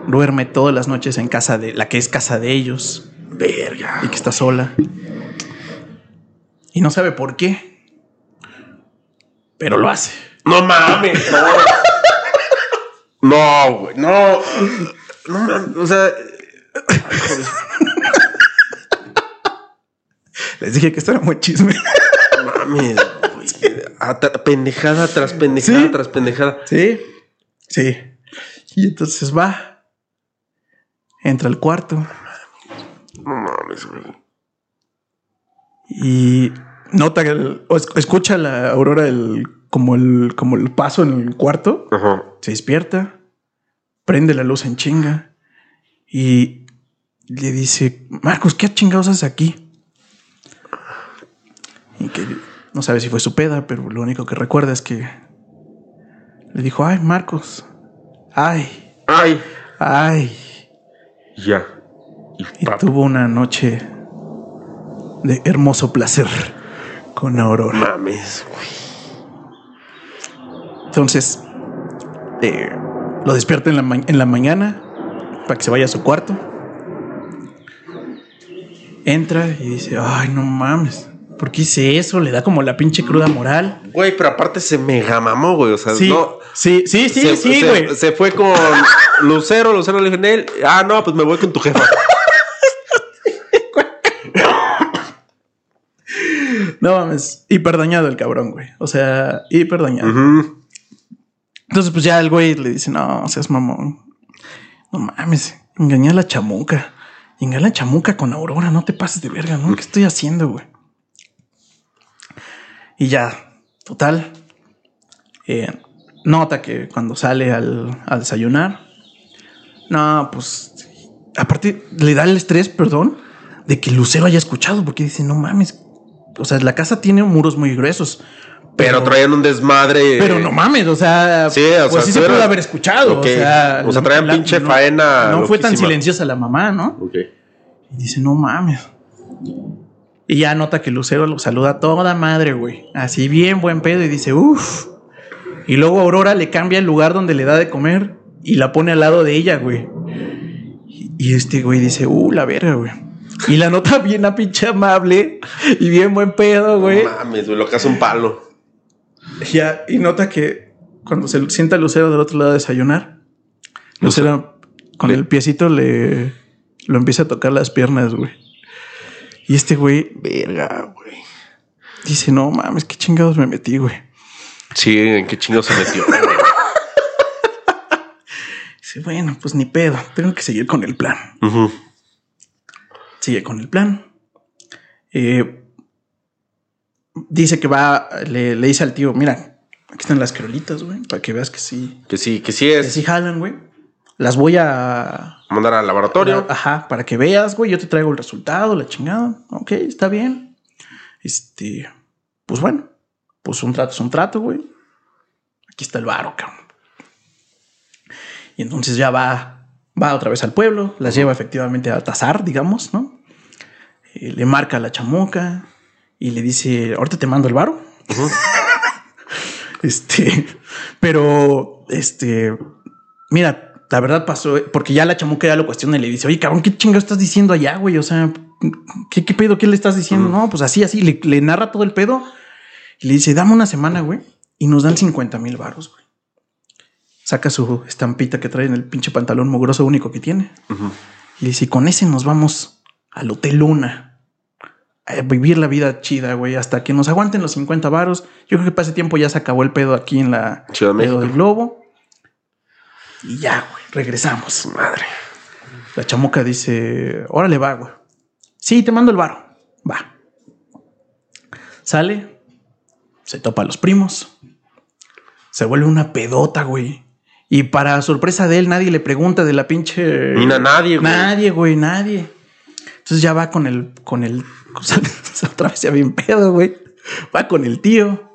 duerme todas las noches en casa de la que es casa de ellos Verga. y que está sola. Y no sabe por qué. Pero lo hace. No mames, no. No, güey, no. No mames, o sea, Les dije que esto era muy chisme. no mames. Atra- pendejada tras pendejada Sí. tras pendejada. Sí. Sí. Y entonces va. Entra al cuarto. No mames, güey. Y nota el, escucha la aurora el, como el como el paso en el cuarto. Ajá. Se despierta, prende la luz en chinga y le dice, Marcos, ¿qué chingados haces aquí? Y que no sabe si fue su peda, pero lo único que recuerda es que le dijo, ay, Marcos, ay, Ay, ay. Ya. Y tuvo una noche de hermoso placer con Aurora. mames, güey. Entonces, eh, lo despierta en la, en la mañana para que se vaya a su cuarto. Entra y dice, ay, no mames, ¿por qué hice eso? Le da como la pinche cruda moral. Güey, pero aparte se mega mamó, güey. O sea, Sí, no. sí, sí, sí, se, sí, se- güey. se fue con Lucero, Lucero le dijo en él. Ah, no, pues me voy con tu jefa. No mames, hiper dañado el cabrón, güey. O sea, hiper dañado. Entonces, pues ya el güey le dice, no, seas mamón. No mames, engañé a la chamuca. Engañé a la chamuca con Aurora, no te pases de verga, ¿no? ¿Qué estoy haciendo, güey? Y ya, total. eh, nota que cuando sale al, al desayunar, no, pues, aparte le da el estrés, perdón, de que Lucero haya escuchado, porque dice, no mames. O sea, la casa tiene muros muy gruesos. Pero traían un desmadre. Pero no mames, o sea, Sí, o pues sea, sí se pudo haber escuchado. O sea, O sea, traían pinche faena No fue tan silenciosa la mamá, ¿no? Ok. Y dice, no mames. Y ya nota que Lucero lo saluda a toda madre, güey. Así bien buen pedo y dice, uff. Y luego Aurora le cambia el lugar donde le da de comer y la pone al lado de ella, güey. Y este güey dice, uh, la verga, güey. Y la nota bien a pinche amable y bien buen pedo, güey. No mames, güey, lo que hace un palo. Ya, y nota que cuando se sienta Lucero del otro lado a desayunar, Lucero con el piecito le lo empieza a tocar las piernas, güey. Y este güey Verga, güey. dice, no mames, qué chingados me metí, güey. Sí, ¿en qué chingo se metió? Dice, bueno, pues ni pedo, tengo que seguir con el plan. Sigue con el plan. Eh, dice que va, le, le dice al tío, mira, aquí están las crolitas, güey, para que veas que sí, Que sí, que sí que es. sí jalan, güey. Las voy a, Mandar al laboratorio. Ajá, para que veas, güey, yo te traigo el resultado, la chingada. Ok, está bien. Este, pues bueno, pues un trato es un trato, güey. Aquí está el varo, cabrón. Y entonces ya va, va otra vez al pueblo, las lleva efectivamente a tasar, digamos, ¿no? Eh, le marca la chamuca y le dice, ahorita te mando el varo. este, pero, este, mira, la verdad pasó, porque ya la chamuca ya lo cuestiona y le dice, oye, cabrón, ¿qué chingo estás diciendo allá, güey? O sea, ¿qué, qué pedo? ¿Qué le estás diciendo? No, pues así, así, le, le narra todo el pedo y le dice, dame una semana, güey, y nos dan 50 mil varos, güey. Saca su estampita que trae en el pinche pantalón mugroso único que tiene. Y le dice, con ese nos vamos al Hotel Luna. A vivir la vida chida, güey, hasta que nos aguanten los 50 varos. Yo creo que para ese tiempo ya se acabó el pedo aquí en la Ciudad de pedo México. del globo. Y ya, güey, regresamos. Madre. La chamuca dice, órale, va, güey. Sí, te mando el varo. Va. Sale, se topa a los primos, se vuelve una pedota, güey. Y para sorpresa de él, nadie le pregunta de la pinche. Ni a nadie, güey. Nadie, güey, nadie. Entonces ya va con el, con el, otra vez ya bien pedo, güey. Va con el tío.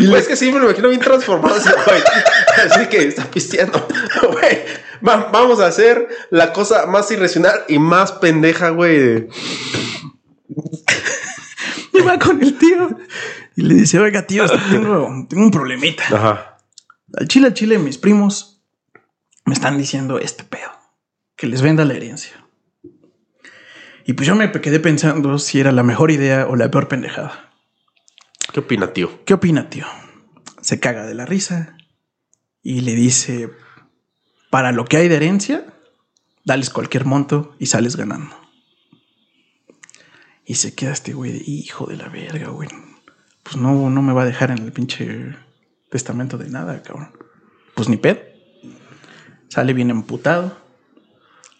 Güey, es que sí me lo imagino bien transformado ese güey. Así que está pisteando. Güey, va- vamos a hacer la cosa más irracional y más pendeja, güey. Y va con el tío. Y le dice, oiga, tío, tengo, tengo un problemita. Ajá. Al chile, al chile, mis primos me están diciendo este pedo. que les venda la herencia. Y pues yo me quedé pensando si era la mejor idea o la peor pendejada. ¿Qué opina, tío? ¿Qué opina, tío? Se caga de la risa y le dice, para lo que hay de herencia, dales cualquier monto y sales ganando. Y se queda este güey de hijo de la verga, güey. Pues no, no me va a dejar en el pinche testamento de nada, cabrón. Pues ni ped. Sale bien emputado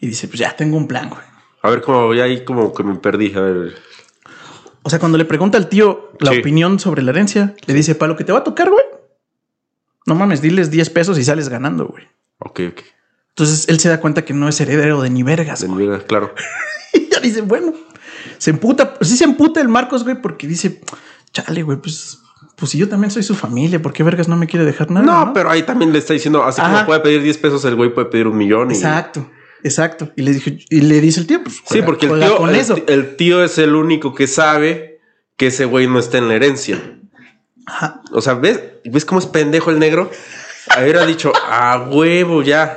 y dice, pues ya tengo un plan, güey. A ver, como ya ahí como que me perdí. A ver. O sea, cuando le pregunta al tío la Sí. opinión sobre la herencia, le dice, para lo que te va a tocar, güey. No mames, diles 10 pesos y sales ganando, güey. Ok, ok. Entonces él se da cuenta que no es heredero de ni vergas, De mi vida, claro. Y ya dice, bueno, se emputa, sí se emputa el Marcos, güey, porque dice, chale, güey, pues, pues si yo también soy su familia, ¿por qué vergas no me quiere dejar nada? No, pero ahí también le está diciendo, así Ajá. como puede pedir 10 pesos, el güey puede pedir un millón. Y... Exacto, exacto. Y le dije, y le dice el tío, pues Sí, porque el tío, con el, eso. el tío es el único que sabe que ese güey no está en la herencia. Ajá. O sea, ¿ves? ¿Ves cómo es pendejo el negro? Hubiera dicho, a huevo, ya.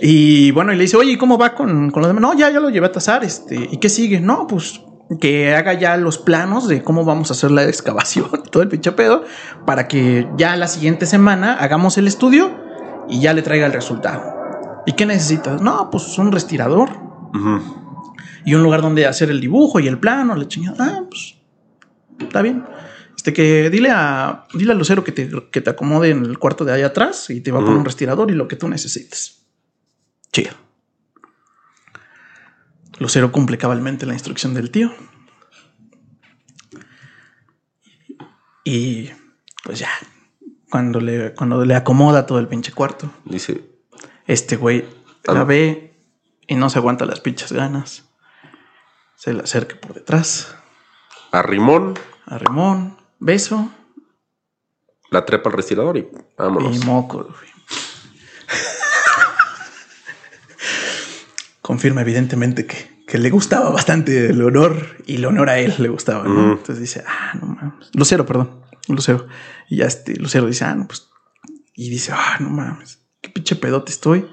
Y bueno, y le dice, oye, ¿y cómo va con, con lo demás? No, ya, ya lo llevé a tasar, este, ¿y qué sigue? No, pues que haga ya los planos de cómo vamos a hacer la excavación y todo el pinche pedo para que ya la siguiente semana hagamos el estudio y ya le traiga el resultado. ¿Y qué necesitas? No, pues un respirador y un lugar donde hacer el dibujo y el plano, la chingada. Ah, pues está bien. Este que dile a dile a Lucero que te, que te acomode en el cuarto de ahí atrás y te va a poner un respirador y lo que tú necesites. Chido. Lucero cumple cabalmente la instrucción del tío. Y pues ya, cuando le, cuando le acomoda todo el pinche cuarto, Dice, este güey la ve y no se aguanta las pinches ganas. Se le acerca por detrás. a Rimón, A Ramón, beso la trepa al respirador y vámonos. y moco. güey. Confirma evidentemente que, que le gustaba bastante el honor y el honor a él le gustaba. ¿no? Entonces dice, ah, no mames. Lucero, perdón. Lucero. Y ya este, Lucero dice, ah, no, pues. Y dice, ah, no mames. Qué pinche pedote estoy.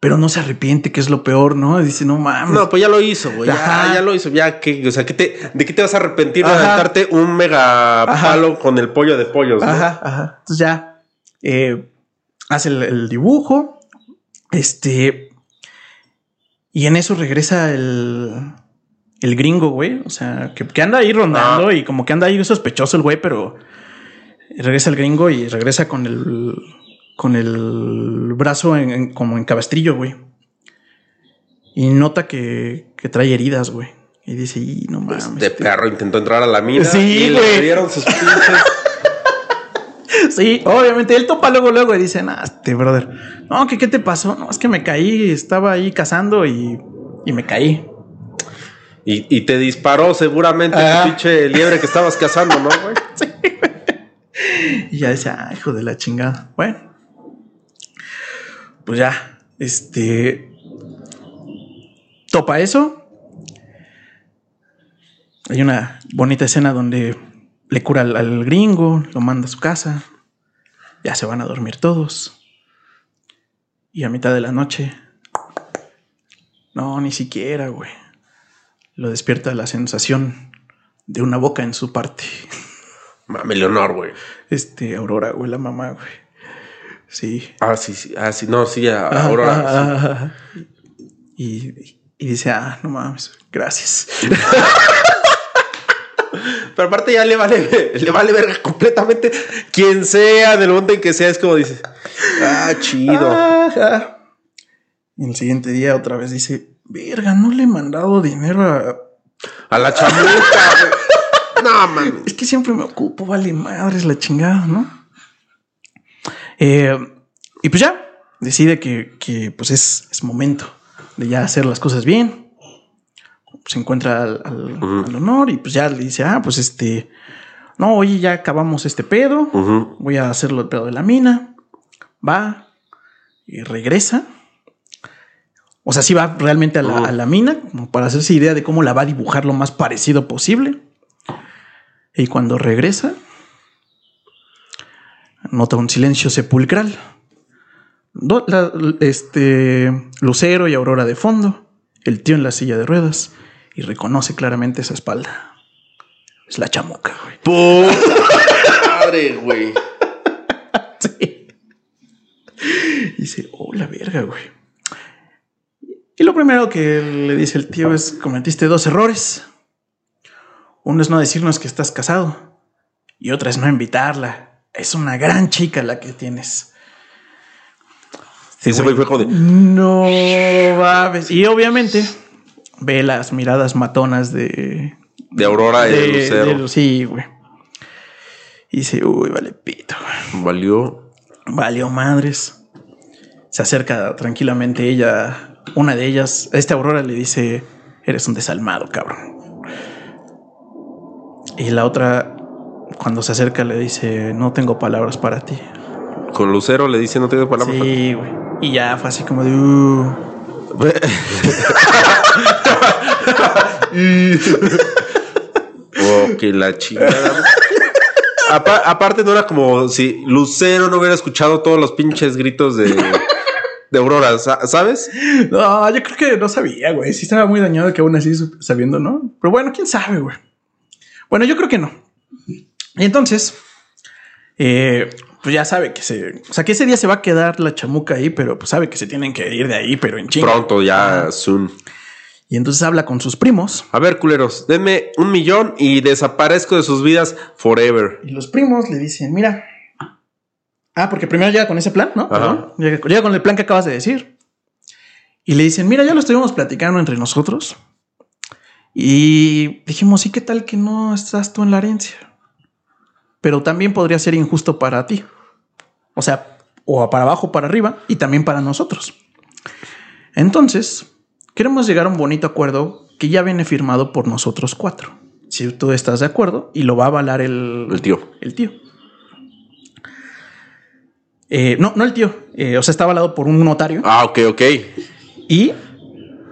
Pero no se arrepiente, que es lo peor, ¿no? Dice, no mames. No, pues ya lo hizo, güey. Ya, ya lo hizo. Ya que, o sea, ¿qué te, ¿de qué te vas a arrepentir de aventarte un mega Ajá. palo con el pollo de pollos? ¿no? Ajá, ajá. Entonces ya eh, hace el, el dibujo. Este. Y en eso regresa el. El gringo, güey. O sea, que, que anda ahí rondando Ah. y como que anda ahí sospechoso el güey, pero regresa el gringo y regresa con el. Con el brazo en- en- como en cabestrillo, güey. Y nota que, que trae heridas, güey. Y dice, y no mames. Este tío". perro intentó entrar a la mina Sí, y le dieron sus pinches. Sí, obviamente él topa luego, luego y dice, nah, este brother, no, que qué te pasó? No, es que me caí, estaba ahí cazando y, y me caí. Y, y te disparó seguramente Ajá. el pinche liebre que estabas cazando, ¿no, güey? Y ya dice, ah, hijo de la chingada. Bueno, pues ya, este, topa eso. Hay una bonita escena donde le cura al, al gringo, lo manda a su casa. Ya se van a dormir todos. Y a mitad de la noche. No, ni siquiera, güey. Lo despierta la sensación de una boca en su parte. Mame, Leonor, güey. Este, Aurora, güey, la mamá, güey. Sí. Ah, sí, sí. Ah, sí, no, sí, a- Ajá, ajá, ajá. Y, y dice, ah, no mames, gracias. Pero aparte ya le vale, le vale verga completamente. Quien sea, del momento en que sea, es como dice, ah, chido. Y el siguiente día otra vez dice, verga, no le he mandado dinero a... A la chamuca. No, mames. Es que siempre me ocupo, vale madres la chingada, ¿no? Eh, y pues ya, decide que, que, pues es, es momento de ya hacer las cosas bien. Se encuentra al, al- Ujú. al honor y pues ya le dice, ah, pues este, no, oye, ya acabamos este pedo, voy a hacerlo el pedo de la mina. Va y regresa. O sea, sí va realmente a la, Ujú. a la mina, como para hacerse idea de cómo la va a dibujar lo más parecido posible. Y cuando regresa, nota un silencio sepulcral. Do- la- este Lucero y Aurora de fondo, el tío en la silla de ruedas y reconoce claramente esa espalda. Es la chamuca, güey. Madre, güey. Sí. Y dice, oh, la verga, güey. Y lo primero que le dice el tío es, cometiste dos errores. Uno es no decirnos que estás casado. Y otra es no invitarla. Es una gran chica la que tienes. Sí, güey fue de. No va Y obviamente ve las miradas matonas de... De Aurora y de, Lucero. de- sí, güey. Y dice, uy, vale pito. Valió. Valió madres. Se acerca tranquilamente ella, una de ellas, a esta Aurora le dice, eres un desalmado, cabrón. Y la otra, cuando se acerca, le dice, no tengo palabras para ti. Con Lucero le dice, no tengo palabras. Sí, güey. Y ya fue así como de, "Uh". Oh, que la chingada. Apa- aparte, no era como si Lucero no hubiera escuchado todos los pinches gritos de, de Aurora, sa- ¿sabes? No, yo creo que no sabía, güey. Sí estaba muy dañado que aún así sabiendo, ¿no? Pero bueno, quién sabe, güey. Bueno, yo creo que no. Y entonces, eh, pues ya sabe que se... O sea, que ese día se va a quedar la chamuca ahí, pero pues sabe que se tienen que ir de ahí, pero en chinga. Pronto, ya, soon. Y entonces habla con sus primos. A ver, culeros, denme un millón y desaparezco de sus vidas forever. Y los primos le dicen, mira... Ah, porque primero llega con ese plan, ¿no? Perdón. Llega, llega con el plan que acabas de decir. Y le dicen, mira, ya lo estuvimos platicando entre nosotros. Y dijimos, ¿y qué tal que no estás tú en la herencia? Pero también podría ser injusto para ti. O sea, o para abajo o para arriba, y también para nosotros. Entonces, queremos llegar a un bonito acuerdo que ya viene firmado por nosotros cuatro. Si tú estás de acuerdo, y lo va a avalar el, El tío. el tío. Eh, no, no el tío. eh, o sea, está avalado por un notario. Ah, ok, ok. Y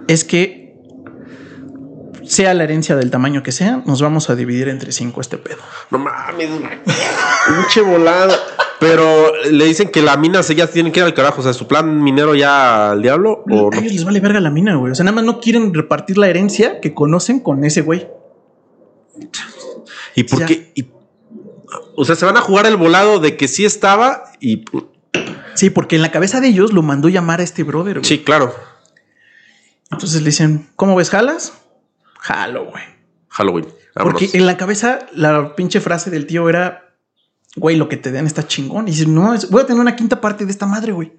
es que sea la herencia del tamaño que sea, nos vamos a dividir entre cinco este pedo. No mames, pinche volada. Pero le dicen que la mina se ya tiene que ir al carajo. O sea, su plan minero ya al diablo o A no. ellos les vale verga la mina, güey. O sea, nada más no quieren repartir la herencia que conocen con ese güey. ¿Y por Ya. qué? Y- o sea, se van a jugar el volado de que sí estaba y. Sí, porque en la cabeza de ellos lo mandó llamar a este brother. güey. Sí, claro. Entonces le dicen, ¿cómo ves, jalas? Halloween. Vámonos. Porque en la cabeza la pinche frase del tío era, güey, lo que te den está chingón. Y dices, no, es- voy a tener una quinta parte de esta madre, güey.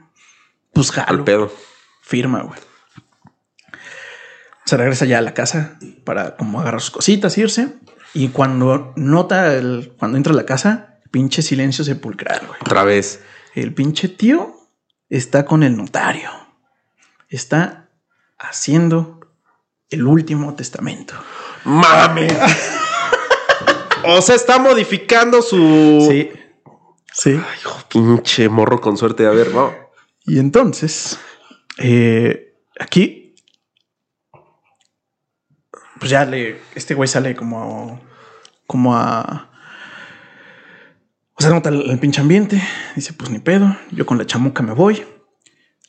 Pues Al jalo. pedo. Firma, güey. Se regresa ya a la casa para como agarrar sus cositas, irse. Y cuando nota el, cuando entra a la casa, pinche silencio sepulcral, güey. Otra vez. El pinche tío está con el notario. Está haciendo el último testamento. ¡Mames! o sea, está modificando su. Sí. Sí. Hijo, pinche morro con suerte. A ver, vamos. Y entonces, eh, aquí, pues ya le, este güey sale como, como a, o sea, nota el, el pinche ambiente, dice, pues ni pedo, yo con la chamuca me voy.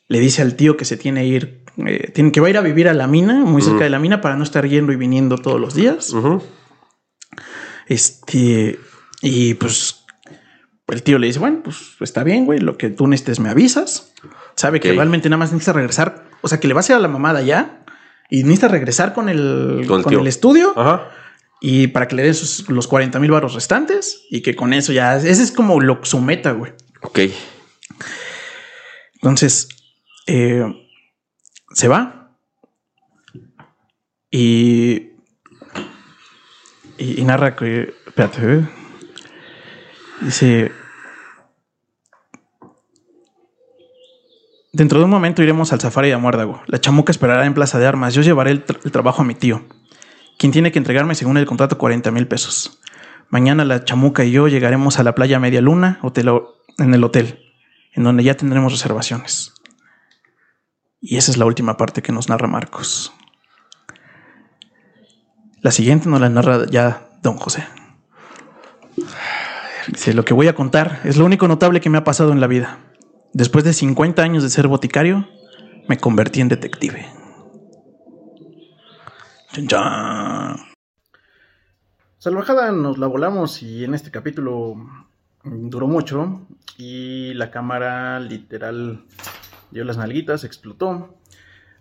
Le dice al tío que se tiene que ir, eh, tiene, que va a ir a vivir a la mina, muy cerca de la mina, para no estar yendo y viniendo todos los días. Este, y pues el tío le dice, bueno, pues está bien, güey, lo que tú necesites me avisas. Sabe que realmente nada más necesita regresar, o sea, que le va a hacer a la mamada ya y necesita regresar con el, Con con el estudio Ajá. y para que le den sus- los 40 mil baros restantes y que con eso ya, ese es como lo, su meta, güey. Ok. Entonces, eh, se va y, y, narra que, espérate, eh. dice, dentro de un momento iremos al safari de Muérdago. La chamuca esperará en plaza de armas. Yo llevaré el, el trabajo a mi tío, quien tiene que entregarme según el contrato 40 mil pesos. Mañana la chamuca y yo llegaremos a la playa Media Luna, hotel, en el hotel, en donde ya tendremos reservaciones. Y esa es la última parte que nos narra Marcos. La siguiente nos la narra ya Don José. Dice, lo que voy a contar es lo único notable que me ha pasado en la vida. Después de 50 años de ser boticario, me convertí en detective. Chan, chan. Salvajada nos la volamos y en este capítulo duró mucho y la cámara literal dio las nalguitas, explotó.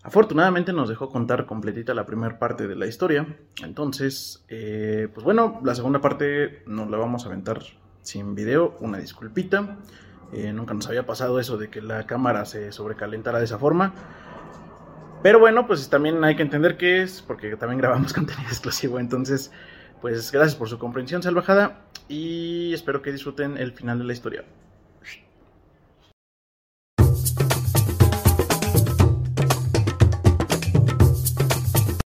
Afortunadamente nos dejó contar completita la primera parte de la historia. Entonces, eh, pues bueno, la segunda parte nos la vamos a aventar sin video. Una disculpita. Eh, nunca nos había pasado eso de que la cámara se sobrecalentara de esa forma. Pero bueno, pues también hay que entender qué es, porque también grabamos contenido exclusivo. Entonces, pues gracias por su comprensión salvajada y espero que disfruten el final de la historia.